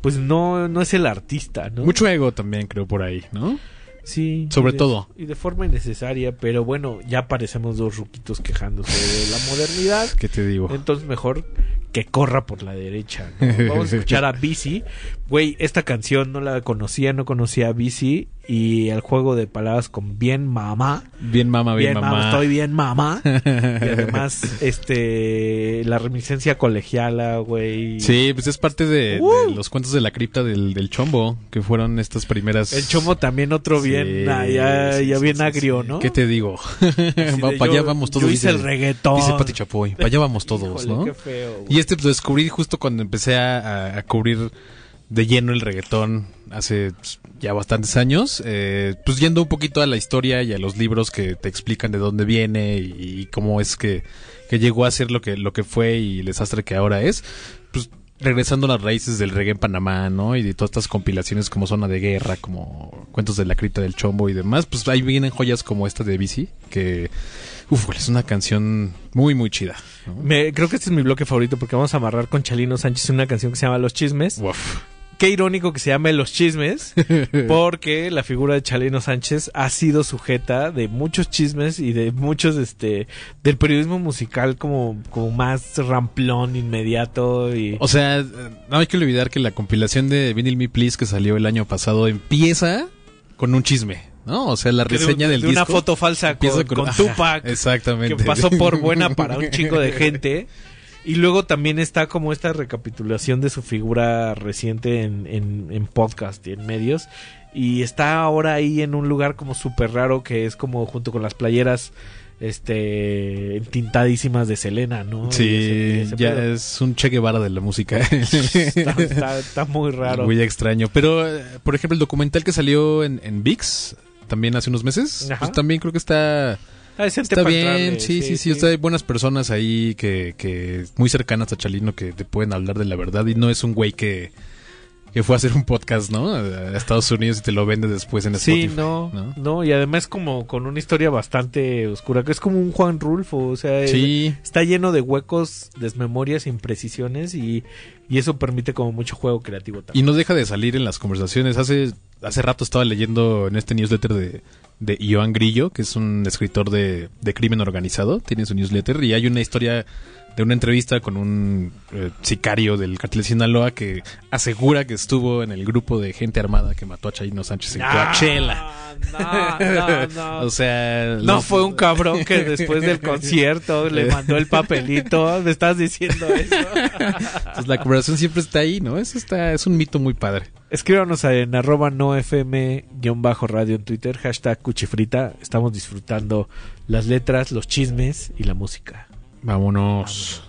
pues no no es el artista, ¿no? Mucho ego también creo por ahí, ¿no? Sí. Sobre y de- todo. Y de forma innecesaria, pero bueno, ya parecemos dos ruquitos quejándose de la modernidad. ¿Qué te digo? Entonces mejor que corra por la derecha. ¿no? Vamos a escuchar a Bici. Güey, esta canción no la conocía, no conocía a Bici. Y el juego de palabras con bien mamá. Bien mamá, bien, Bien, mamá. mamá, estoy bien mamá. y además, este, la reminiscencia colegiala, güey. Sí, pues es parte de, Uh. de los cuentos de la cripta del, del chombo, que fueron estas primeras... El chomo también otro bien, Sí, ya, sí, ya sí, bien agrio. ¿no? ¿Qué te digo? para allá vamos todos. yo hice dice- el reggaetón. Dice Pati Chapoy. Para allá vamos todos, Híjole, ¿no? qué feo, y este pues descubrí justo cuando empecé a, a- a cubrir de lleno el reggaetón hace pues, ya bastantes años. eh, pues yendo un poquito a la historia y a los libros que te explican de dónde viene y, y cómo es que, que llegó a ser lo que, lo que fue y el desastre que ahora es. Pues regresando a las raíces del reggae en Panamá, ¿no? Y de todas estas compilaciones como Zona de Guerra, como Cuentos de la Cripta del Chombo y demás, pues ahí vienen joyas como esta de Bici, que, uf, es una canción muy, muy chida. ¿no? Me- creo que este es mi bloque favorito porque vamos a amarrar con Chalino Sánchez una canción que se llama Los Chismes. Qué irónico que se llame Los Chismes, porque la figura de Chalino Sánchez ha sido sujeta de muchos chismes y de muchos, este, del periodismo musical como, como más ramplón, inmediato y... O sea, no hay que olvidar que la compilación de Vinyl Me Please que salió el año pasado empieza con un chisme, ¿no? O sea, la Que de- reseña del de una disco foto falsa con, con ajá, Tupac exactamente. que pasó por buena para un chingo de gente y luego también está como esta recapitulación de su figura reciente en, en, en podcast y en medios y está ahora ahí en un lugar como súper raro que es como junto con las playeras este entintadísimas de Selena, ¿no? Sí, ese- ya es un Che Guevara de la música. Está, está- está muy raro. Muy extraño. Pero, eh, por ejemplo, el documental que salió en, en VIX también hace unos meses, Ajá. pues también creo que está... Está bien, sí, sí, sí, o sea, hay buenas personas ahí que, que muy cercanas a Chalino que te pueden hablar de la verdad y no es un güey que, que fue a hacer un podcast, ¿no? A Estados Unidos y te lo vende después en Sí, Spotify. no, no, y además como con una historia bastante oscura, que es como un Juan Rulfo, o sea, es- Sí. está lleno de huecos, desmemorias, imprecisiones y, y eso permite como mucho juego creativo también. Y no deja de salir en las conversaciones. Hace, hace rato estaba leyendo en este newsletter de, de Grillo, que es un escritor de, de crimen organizado. Tiene su newsletter y hay una historia de una entrevista con un eh, sicario del cartel de Sinaloa que asegura que estuvo en el grupo de gente armada que mató a Chayino Sánchez en ah, Coachella. No, no, no. o sea, no fue un cabrón que después del concierto le mandó el papelito. Me estás diciendo eso. Entonces la conversación siempre está ahí, ¿no? Eso está, es un mito muy padre. Escríbanos en arroba nofm-radio en Twitter, hashtag cuchifrita. Estamos disfrutando las letras, los chismes y la música. Vámonos.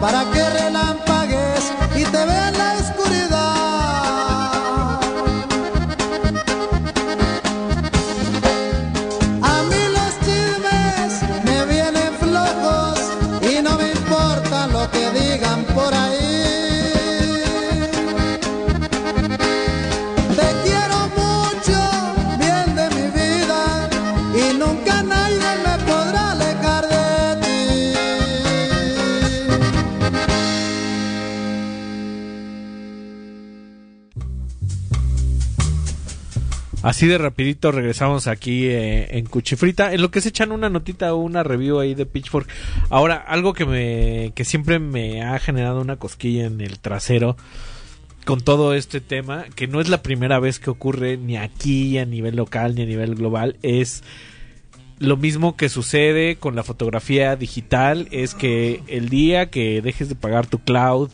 para que Así de rapidito regresamos aquí eh, en Cuchifrita. En lo que se echan una notita o una review ahí de Pitchfork. Ahora, algo que me que siempre me ha generado una cosquilla en el trasero con todo este tema, que no es la primera vez que ocurre ni aquí a nivel local ni a nivel global, es lo mismo que sucede con la fotografía digital, es que el día que dejes de pagar tu cloud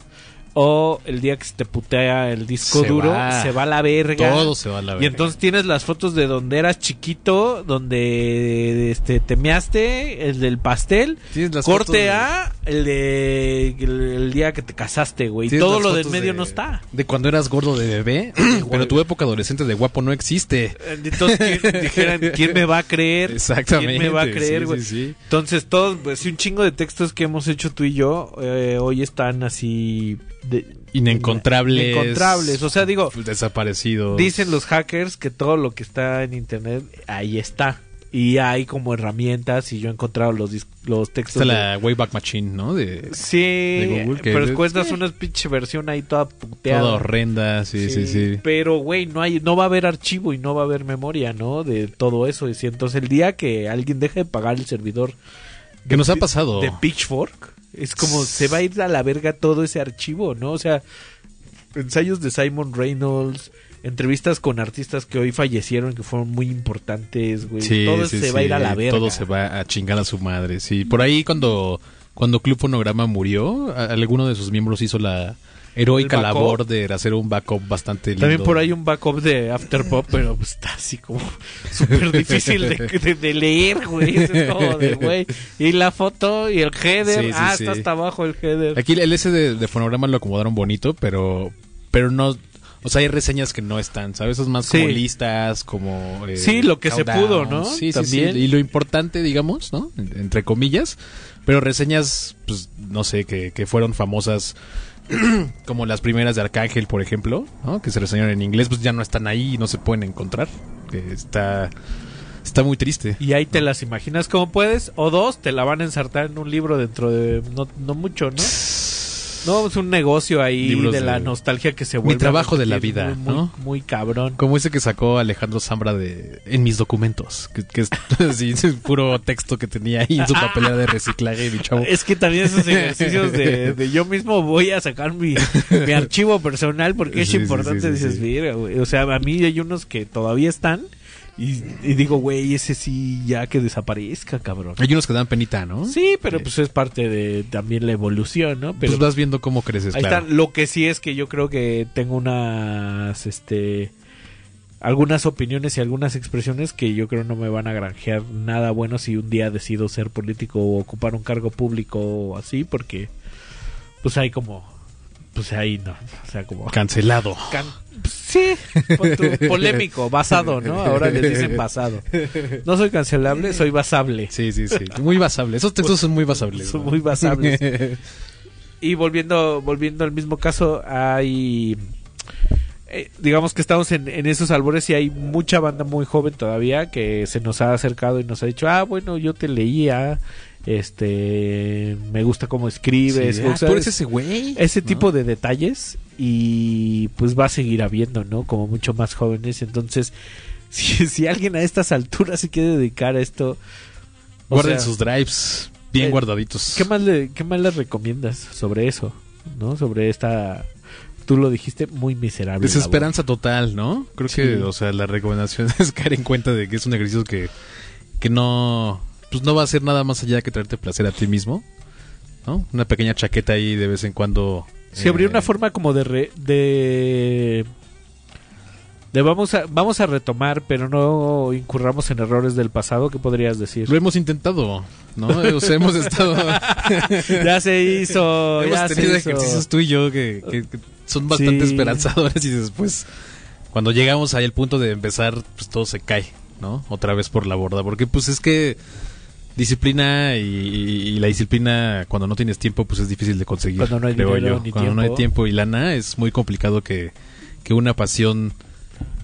o el día que se te putea el disco Se duro, va. se va a la verga. Todo se va a la Y verga. entonces tienes las fotos de donde eras chiquito, donde este te measte, el del pastel, las corte de- A, el de el, el día que te casaste, güey. Todo lo del medio de- no está. De cuando eras gordo de bebé, pero tu época adolescente de guapo no existe. Entonces, ¿quién, dijeran, ¿quién me va a creer? Exactamente, ¿Quién me va a creer, sí, güey? sí. Entonces, todos, pues, un chingo de textos que hemos hecho tú y yo, eh, hoy están así... De, Inencontrables. Inencontrables. O sea, digo, Desaparecidos. dicen los hackers que todo lo que está en internet, ahí está. Y hay como herramientas y yo he encontrado los, los textos. Está de- la Wayback Machine, ¿no? De, Sí, de Google, pero encuentras sí. una pinche versión ahí toda puteada. Toda horrenda, sí, sí, sí. Pero, güey, no hay, no va a haber archivo y no va a haber memoria, ¿no? De todo eso. Y si entonces el día que alguien deje de pagar el servidor Que nos ha pasado. de Pitchfork, es como se va a ir a la verga todo ese archivo, ¿no? O sea, ensayos de Simon Reynolds, entrevistas con artistas que hoy fallecieron que fueron muy importantes, güey. Sí, todo sí, se va a ir a la verga. Todo se va a chingar a su madre. Sí, por ahí cuando cuando Club Fonograma murió, alguno de sus miembros hizo la heroica labor de hacer un backup bastante lindo. También por ahí un backup de Afterpop, pero pues, está así como súper difícil de, de- de leer, güey. Es como de, güey. Y la foto y el header. Sí, sí, ah, sí. está hasta abajo el header. Aquí el S de, de fonograma lo acomodaron bonito, pero pero no o sea, hay reseñas que no están, ¿sabes? Es más como listas, como... eh, Sí, lo que se pudo, ¿no? Sí, También. Y lo importante, digamos, ¿no? En- Entre comillas. Pero reseñas, pues, no sé, que, que fueron famosas como las primeras de Arcángel, por ejemplo. Que se reseñaron en inglés, pues ya no están ahí y no se pueden encontrar. Que está... Está muy triste. Y ahí te las imaginas como puedes. O dos, te la van a ensartar en un libro dentro de no, no mucho, ¿no? No, es un negocio ahí Libros de, la nostalgia que se Mi vuelve. a trabajo de la vida, muy, ¿no? Muy cabrón. Como ese que sacó Alejandro Zambra de en mis documentos, que, que es así, es puro texto que tenía ahí en su papelera de reciclaje, mi chavo. Es que también esos ejercicios de, de yo mismo voy a sacar mi, mi archivo personal porque es Sí, sí, importante. sí, sí, dices, sí. mira, güey. O sea, a mí hay unos que todavía están y, y digo, güey, ese sí ya que desaparezca, cabrón. Hay unos que dan penita, ¿no? Sí, pero pues es parte de también la evolución, ¿no? Pero pues vas viendo cómo creces, Ahí claro. están. Lo que sí es que yo creo que tengo unas, este, algunas opiniones y algunas expresiones que yo creo no me van a granjear nada bueno si un día decido ser político o ocupar un cargo público o así, porque, pues hay como, pues ahí no, o sea, como Cancelado. Can- sí, polémico, basado, ¿no? Ahora les dicen basado. No soy cancelable, soy basable. Sí, sí, sí. Muy basable. Esos textos son muy basables. Son ¿no? muy basables. Y volviendo, volviendo al mismo caso, hay. eh, digamos que estamos en, en esos albores y hay mucha banda muy joven todavía que se nos ha acercado y nos ha dicho, ah, bueno, yo te leía, este, me gusta cómo escribes. Sí, ah, tú eres ese güey, Ese ¿no? tipo de detalles y pues va a seguir habiendo, ¿no? Como mucho más jóvenes. Entonces, si, si alguien a estas alturas se quiere dedicar a esto... Guarden sea, sus drives bien eh, guardaditos. ¿Qué más, le, ¿Qué más les recomiendas sobre eso? ¿No? Sobre esta. Tú lo dijiste muy miserable. Desesperanza total, ¿no? Creo Sí. que, o sea, la recomendación es caer en cuenta de que es un ejercicio que, que no, pues no va a ser nada más allá que traerte placer a ti mismo, ¿no? Una pequeña chaqueta ahí de vez en cuando. Si habría eh, una forma como de. re- de. de vamos a, vamos a retomar, pero no incurramos en errores del pasado, ¿qué podrías decir? Lo hemos intentado, ¿no? O sea, hemos estado... ya se hizo, hemos ya se hizo. ejercicios tú y yo que, que- que son bastante Sí. esperanzadores y después, cuando llegamos ahí al punto de empezar, pues todo se cae, ¿no? Otra vez por la borda, porque pues es que disciplina y, y la disciplina cuando no tienes tiempo pues es difícil de conseguir. Cuando no hay creo dinero yo. ni Cuando no hay tiempo. tiempo y lana es muy complicado que, que una pasión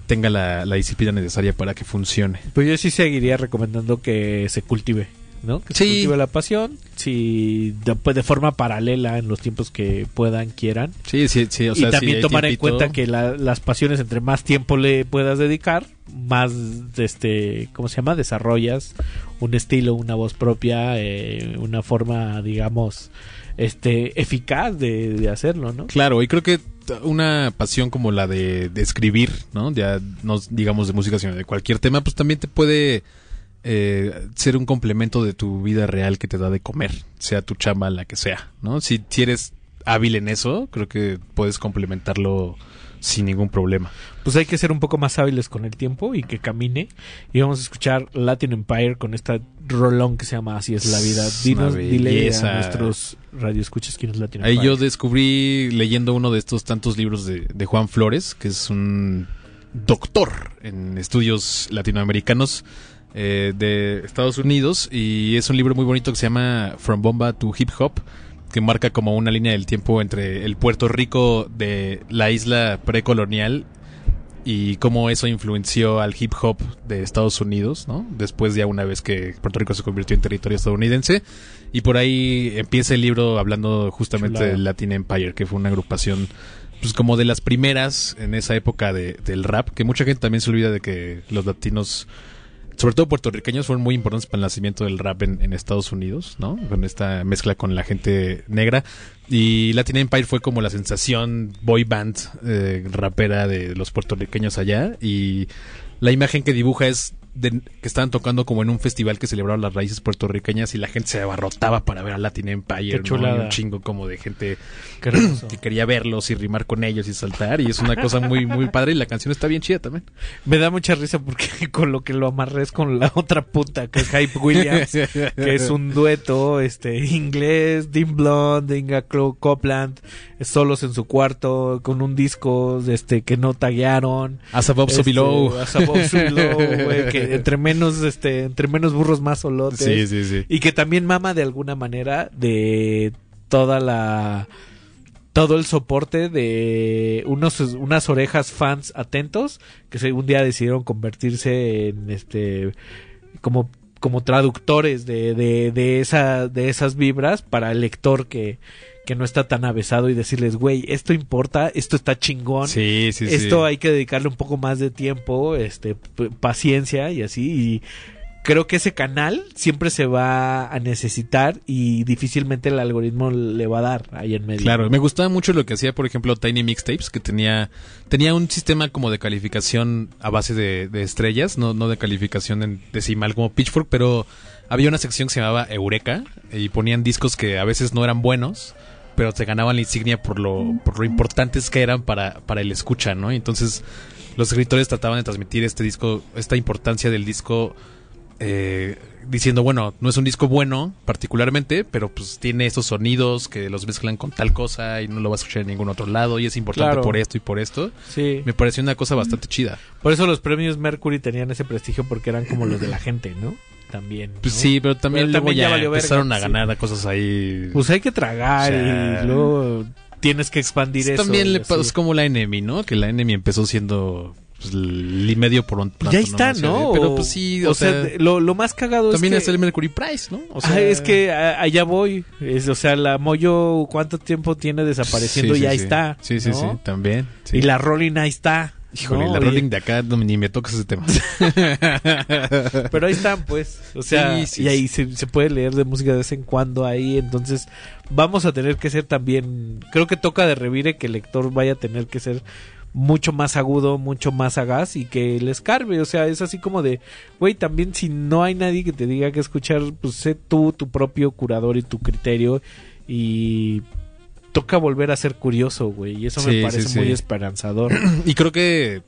tenga la, la disciplina necesaria para que funcione. Pues yo sí seguiría recomendando que se cultive. ¿no? Que se cultive la pasión, si de, pues, de forma paralela en los tiempos que puedan, quieran. Sí, sí, sí. O sea, y también si tomar en cuenta que la- las pasiones, entre más tiempo le puedas dedicar, más, este, ¿cómo se llama? Desarrollas un estilo, una voz propia, eh, una forma, digamos, este, eficaz de, de hacerlo, ¿no? Claro, y creo que una pasión como la de, de escribir, ¿no? Ya no digamos de música, sino de cualquier tema, pues también te puede eh, ser un complemento de tu vida real que te da de comer, sea tu chamba la que sea, ¿no? Si, si eres hábil en eso, creo que puedes complementarlo sin ningún problema. Pues hay que ser un poco más hábiles con el tiempo y que camine. Y vamos a escuchar Latin Empire con esta rolón que se llama Así es la vida. Dinos, dile a nuestros radioescuchas quién es Latin Ahí Empire. yo descubrí leyendo uno de estos tantos libros de, de Juan Flores, que es un doctor en estudios latinoamericanos eh, de Estados Unidos, y es un libro muy bonito que se llama From Bomba to Hip Hop, que marca como una línea del tiempo entre el Puerto Rico de la isla precolonial y cómo eso influenció al hip hop de Estados Unidos, ¿no? Después ya una vez que Puerto Rico se convirtió en territorio estadounidense. Y por ahí empieza el libro hablando justamente Chulada. del Latin Empire, que fue una agrupación pues como de las primeras en esa época de- del rap, que mucha gente también se olvida de que los latinos, sobre todo puertorriqueños, fueron muy importantes para el nacimiento del rap en, Estados Unidos, ¿no? Con esta mezcla con la gente negra. Y Latin Empire fue como la sensación boy band eh, rapera de los puertorriqueños allá. Y la imagen que dibuja es de- que estaban tocando como en un festival que celebraban las raíces puertorriqueñas y la gente se abarrotaba para ver a Latin Empire. Qué. Y un chingo como de gente que quería verlos y rimar con ellos y saltar. Y es una cosa muy, muy padre. Y la canción está bien chida también. Me da mucha risa porque con lo que lo amarré es con la otra punta, que es Hype Williams, que es un dueto este inglés, Dean Blonde, Inga Copland, solos en su cuarto, con un disco este que no taguearon. As above, so Este, below. As above, so below, güey, que entre menos, este, entre menos burros más solotes. Sí, sí, sí. Y que también mama de alguna manera de toda la todo el soporte de unos unas orejas fans atentos que un día decidieron convertirse en este como como traductores de, de, de esa de esas vibras para el lector que que no está tan avesado y decirles, güey, esto importa, esto está chingón, Sí, sí, sí. esto hay que dedicarle un poco más de tiempo, este, paciencia y así. Y creo que ese canal siempre se va a necesitar y difícilmente el algoritmo le va a dar ahí en medio. Claro, me gustaba mucho lo que hacía, por ejemplo, Tiny Mixtapes, que tenía tenía un sistema como de calificación a base de, de estrellas, no, no de calificación en decimal como Pitchfork, pero había una sección que se llamaba Eureka y ponían discos que a veces no eran buenos, pero se ganaban la insignia por lo, por lo importantes que eran para, para el escucha, ¿no? Entonces los escritores trataban de transmitir este disco, esta importancia del disco eh, diciendo, bueno, no es un disco bueno particularmente, pero pues tiene estos sonidos que los mezclan con tal cosa y no lo vas a escuchar en ningún otro lado y es importante Claro. por esto y por esto. Sí. Me pareció una cosa bastante chida. Por eso los premios Mercury tenían ese prestigio porque eran como los de la gente, ¿no? También. Pues ¿no? sí, pero también Pero luego también ya ya, valió verga, empezaron a sí. ganar cosas ahí. Pues hay que tragar O sea, y luego tienes que expandir eso. también le pasó es como la Enemy, ¿no? Que la Enemy empezó siendo pues, el medio por un Ya está, ¿no? Pero pues sí, o, sea, lo, lo más cagado también es es que... el Mercury Prize, ¿no? O sea, Ah, es que a- allá voy. Es, o sea, la Moyo, ¿cuánto tiempo tiene desapareciendo? Sí, y ahí está. Sí, sí, ¿no? sí, también. Y la Rolling ahí está. Híjole, ¿no? la rolling de acá ni me tocas ese tema. Pero ahí están, pues. O sea, Sí, sí, y ahí se, se puede leer de música de vez en cuando ahí. Entonces, vamos a tener que ser también. Creo que toca de revire que el lector vaya a tener que ser mucho más agudo, mucho más sagaz y que le escarbe. O sea, es así como de, güey, también si no hay nadie que te diga que escuchar, pues sé tú, tu propio curador y tu criterio. Y toca volver a ser curioso, güey. Y eso me parece sí, muy esperanzador. y creo que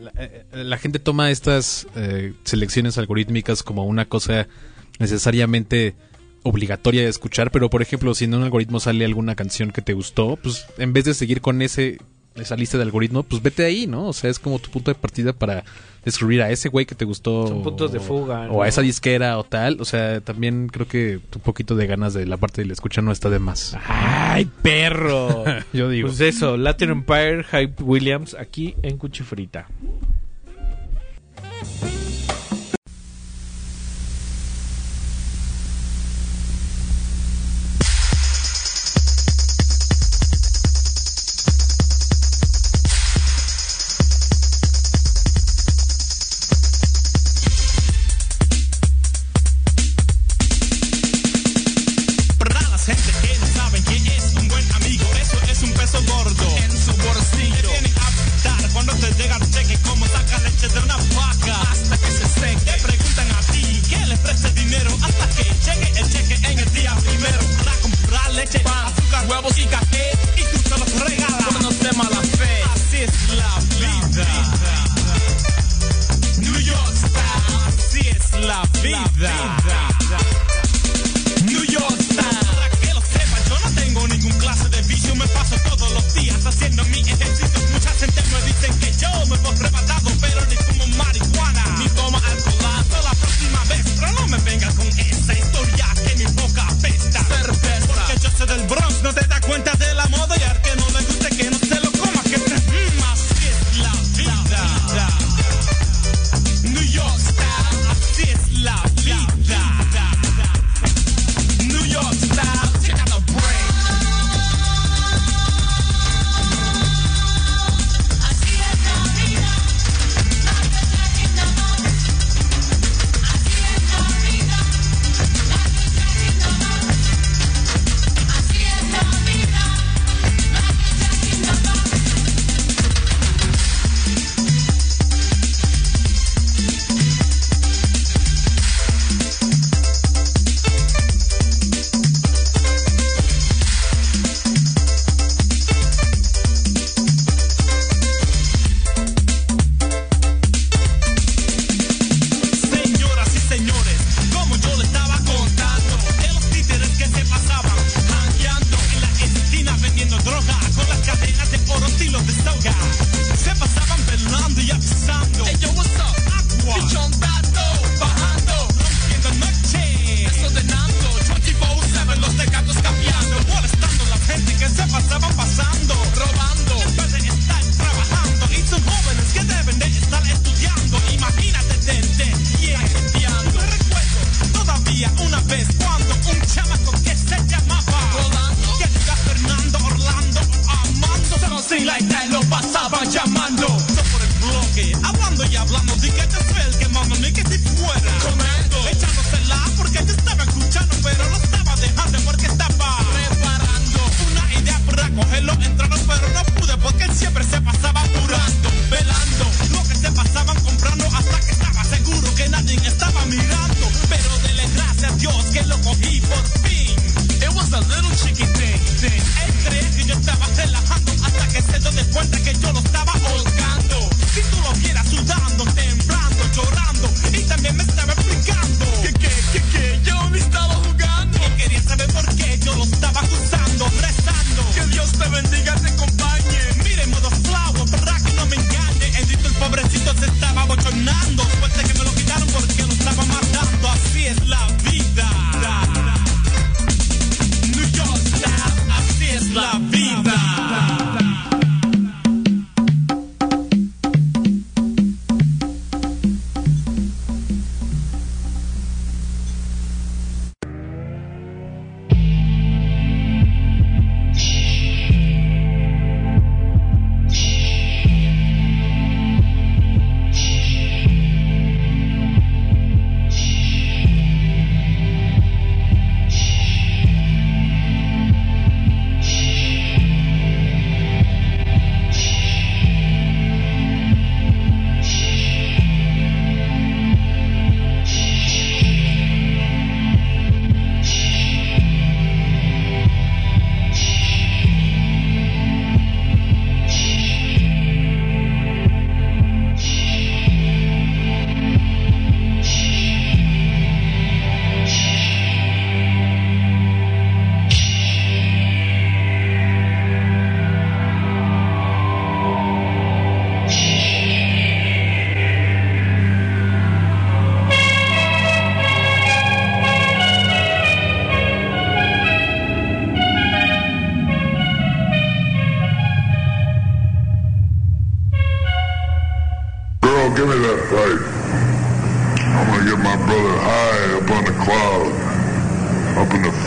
la, la- la gente toma estas eh, selecciones algorítmicas como una cosa necesariamente obligatoria de escuchar, pero por ejemplo, si en un algoritmo sale alguna canción que te gustó, pues en vez de seguir con ese esa lista de algoritmo, pues vete ahí, ¿no? O sea, es como tu punto de partida para descubrir a ese güey que te gustó. Son puntos de fuga, O a esa disquera o tal. O sea, también creo que un poquito de ganas de la parte de la escucha no está de más. ¡Ay, perro! Yo digo. Pues eso, Latin Empire, Hype Williams, aquí en Cuchifrita.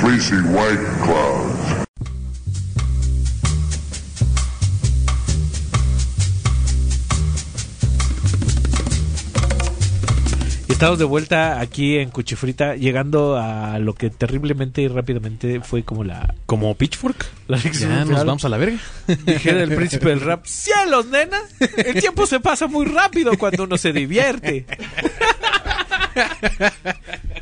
fleecy. Estamos de vuelta aquí en Cuchifrita, llegando a lo que terriblemente y rápidamente fue como la. ¿Como Pitchfork? La ya, nos vamos a la verga. Dijera el príncipe del rap: ¡Cielos, nena! El tiempo se pasa muy rápido cuando uno se divierte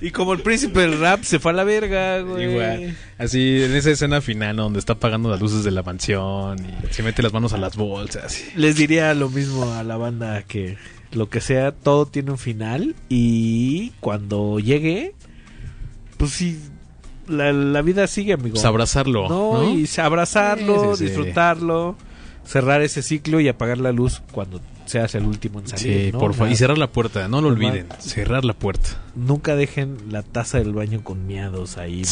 y como el príncipe del rap se fue a la verga, güey. Igual. Así, en esa escena final donde está apagando las luces de la mansión y se mete las manos a las bolsas. Les diría lo mismo a la banda que lo que sea, todo tiene un final y cuando llegue, pues sí, la, vida sigue, amigo. Pues abrazarlo. No, ¿no? y abrazarlo, disfrutarlo cerrar ese ciclo y apagar la luz cuando seas el último en salir. Sí, ¿no? por favor. Y cerrar la puerta, no lo olviden. Cerrar la puerta. Nunca dejen la taza del baño con miados ahí,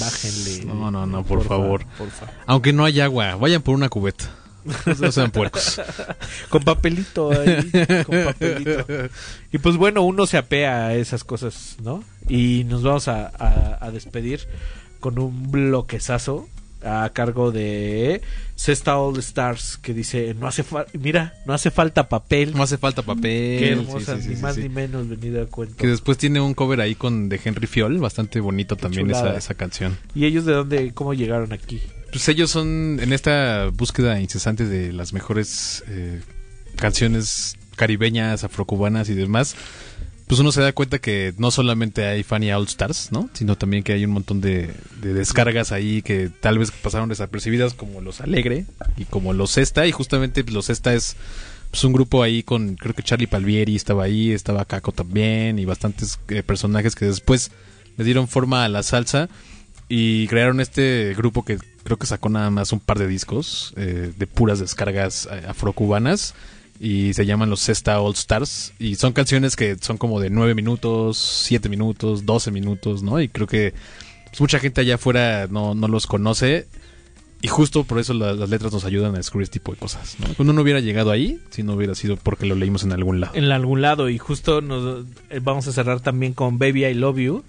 bájenle. No, no, no, por, favor. Aunque no hay agua, vayan por una cubeta. No sean puercos. con papelito ahí, con papelito. Y pues bueno, uno se apea a esas cosas, ¿no? Y nos vamos a, a- a despedir con un bloquezazo a cargo de Cesta All Stars que dice, no hace mira, no hace falta papel. No hace falta papel. Qué hermosa, Sí, sí, sí, ni más ni menos venida a cuento. Que después tiene un cover ahí con de Henry Fiol, bastante bonito también esa, esa canción. ¿Y ellos de dónde, cómo llegaron aquí? Pues ellos son en esta búsqueda incesante de las mejores eh, canciones caribeñas, afrocubanas y demás. Pues uno se da cuenta que no solamente hay Fanny All Stars, ¿no? Sino también que hay un montón de, de descargas ahí que tal vez pasaron desapercibidas como los Alegre y como los Esta. Y justamente pues, los Esta es pues, un grupo ahí con, creo que Charlie Palvieri estaba ahí, estaba Caco también y bastantes eh, personajes que después le dieron forma a la salsa y crearon este grupo que creo que sacó nada más un par de discos eh, de puras descargas eh, afrocubanas y se llaman los Cesta All Stars y son canciones que son como de 9 minutos, 7 minutos, 12 minutos, ¿no? Y creo que pues, mucha gente allá afuera no, no los conoce y justo por eso la- las letras nos ayudan a descubrir este tipo de cosas, ¿no? Uno no hubiera llegado ahí si no hubiera sido porque lo leímos en algún lado. en algún lado y justo nos eh, vamos a cerrar también con Baby I Love You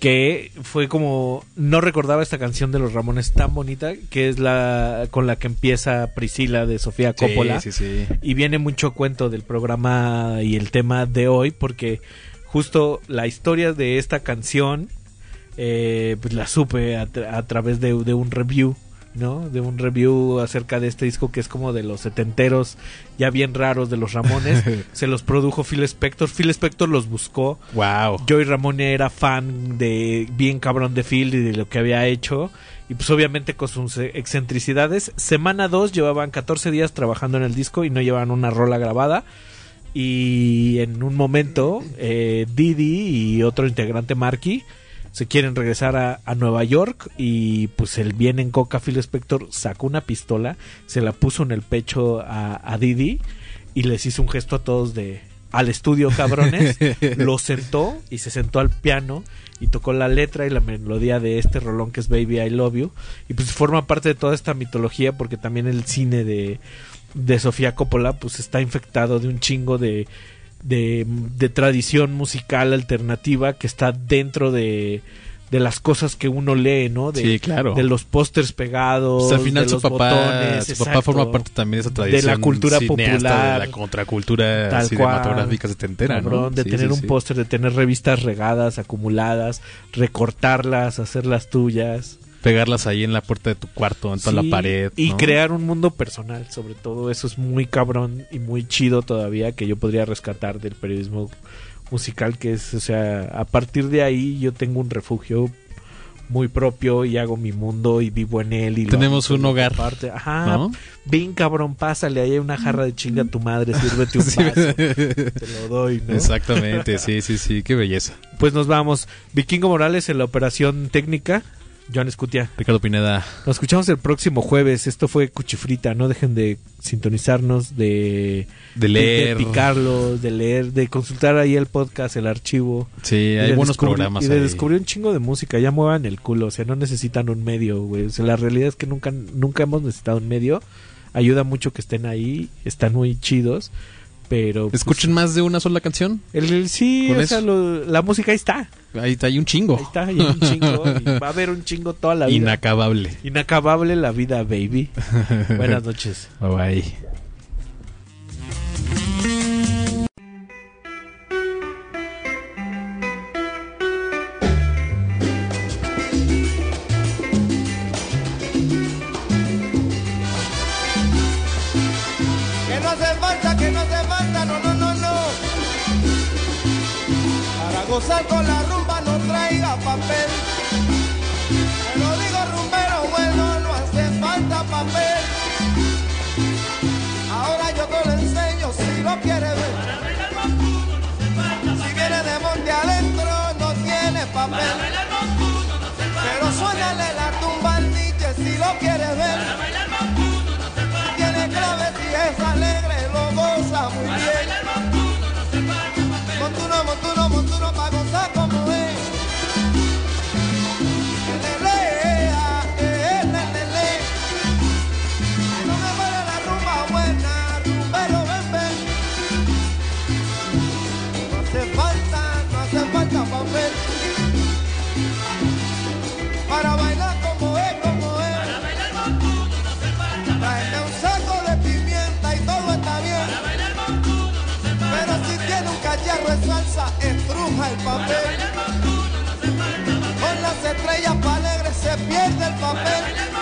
que fue como no recordaba esta canción de los Ramones tan bonita que es la con la que empieza Priscila de Sofía Sí, Coppola sí, sí. y viene mucho cuento del programa y el tema de hoy porque justo la historia de esta canción eh, pues la supe a, tra- a través de, de un review ¿no? De un review acerca de este disco que es como de los setenteros ya bien raros de los Ramones. Se los produjo Phil Spector. Phil Spector los buscó. Wow. Joey Ramone era fan de bien cabrón de Phil y de lo que había hecho. Y pues obviamente con sus excentricidades. Semana 2 llevaban 14 días trabajando en el disco y no llevaban una rola grabada. Y en un momento, eh, Didi y otro integrante, Marky, se quieren regresar a, a Nueva York. Y pues el bien en coca, Phil Spector sacó una pistola, se la puso en el pecho a, a Didi y les hizo un gesto a todos de al estudio, cabrones. lo sentó y se sentó al piano y tocó la letra y la melodía de este rolón que es Baby I Love You. Y pues forma parte de toda esta mitología porque también el cine de, de Sofía Coppola pues está infectado de un chingo de, de, de tradición musical alternativa que está dentro de de las cosas que uno lee, ¿no? De, Sí, claro. De los pósters pegados. Pues al final de su los papá, botones, su papá forma parte también de esa tradición De la cultura popular. de la contracultura Tal cinematográfica cual. setentera, ¿no? Cabrón, de Sí, tener sí, un póster, de tener revistas regadas, acumuladas, recortarlas, hacerlas tuyas. Pegarlas ahí en la puerta de tu cuarto, en toda Sí, la pared. Y crear un mundo personal, sobre todo. Eso es muy cabrón y muy chido todavía que yo podría rescatar del periodismo musical, que es, o sea, a partir de ahí yo tengo un refugio muy propio y hago mi mundo y vivo en él. Y Tenemos un hogar, comparto. Ajá. ¿no? Bien cabrón, pásale, ahí hay una jarra de chinga a tu madre, sírvete un Sí. vaso. Te lo doy, ¿no? Exactamente, sí, sí, sí, qué belleza. Pues nos vamos. Vikingo Morales en la operación técnica. Joan Escutia. Ricardo Pineda. Nos escuchamos el próximo jueves. Esto fue Cuchifrita. No dejen de sintonizarnos, de, De leer. de picarlos, de leer, de consultar ahí el podcast, el archivo. Sí, Y hay buenos programas Y de ahí. descubrir un chingo de música. Ya muevan el culo. O sea, no necesitan un medio, güey. O sea, la realidad es que nunca, nunca hemos necesitado un medio. Ayuda mucho que estén ahí. Están muy chidos. Pero. pues, ¿Escuchen más de una sola canción? el, el- sí, o sea, lo- la música ahí está. Ahí está, hay un chingo. Ahí está, hay un chingo. y va a haber un chingo toda la vida. Inacabable. Inacabable la vida, baby. Buenas noches. Bye bye. Que no hace falta, que no hace falta, no, no, no, no. Para gozar con la no traiga papel. Lo digo rumbero, bueno, no hace falta papel. Ahora yo te lo enseño si lo quieres ver. Si viene de monte adentro, no tiene papel. Pero suénale la tumba al si lo quieres ver. el papel. Con las estrellas para alegres se pierde el papel.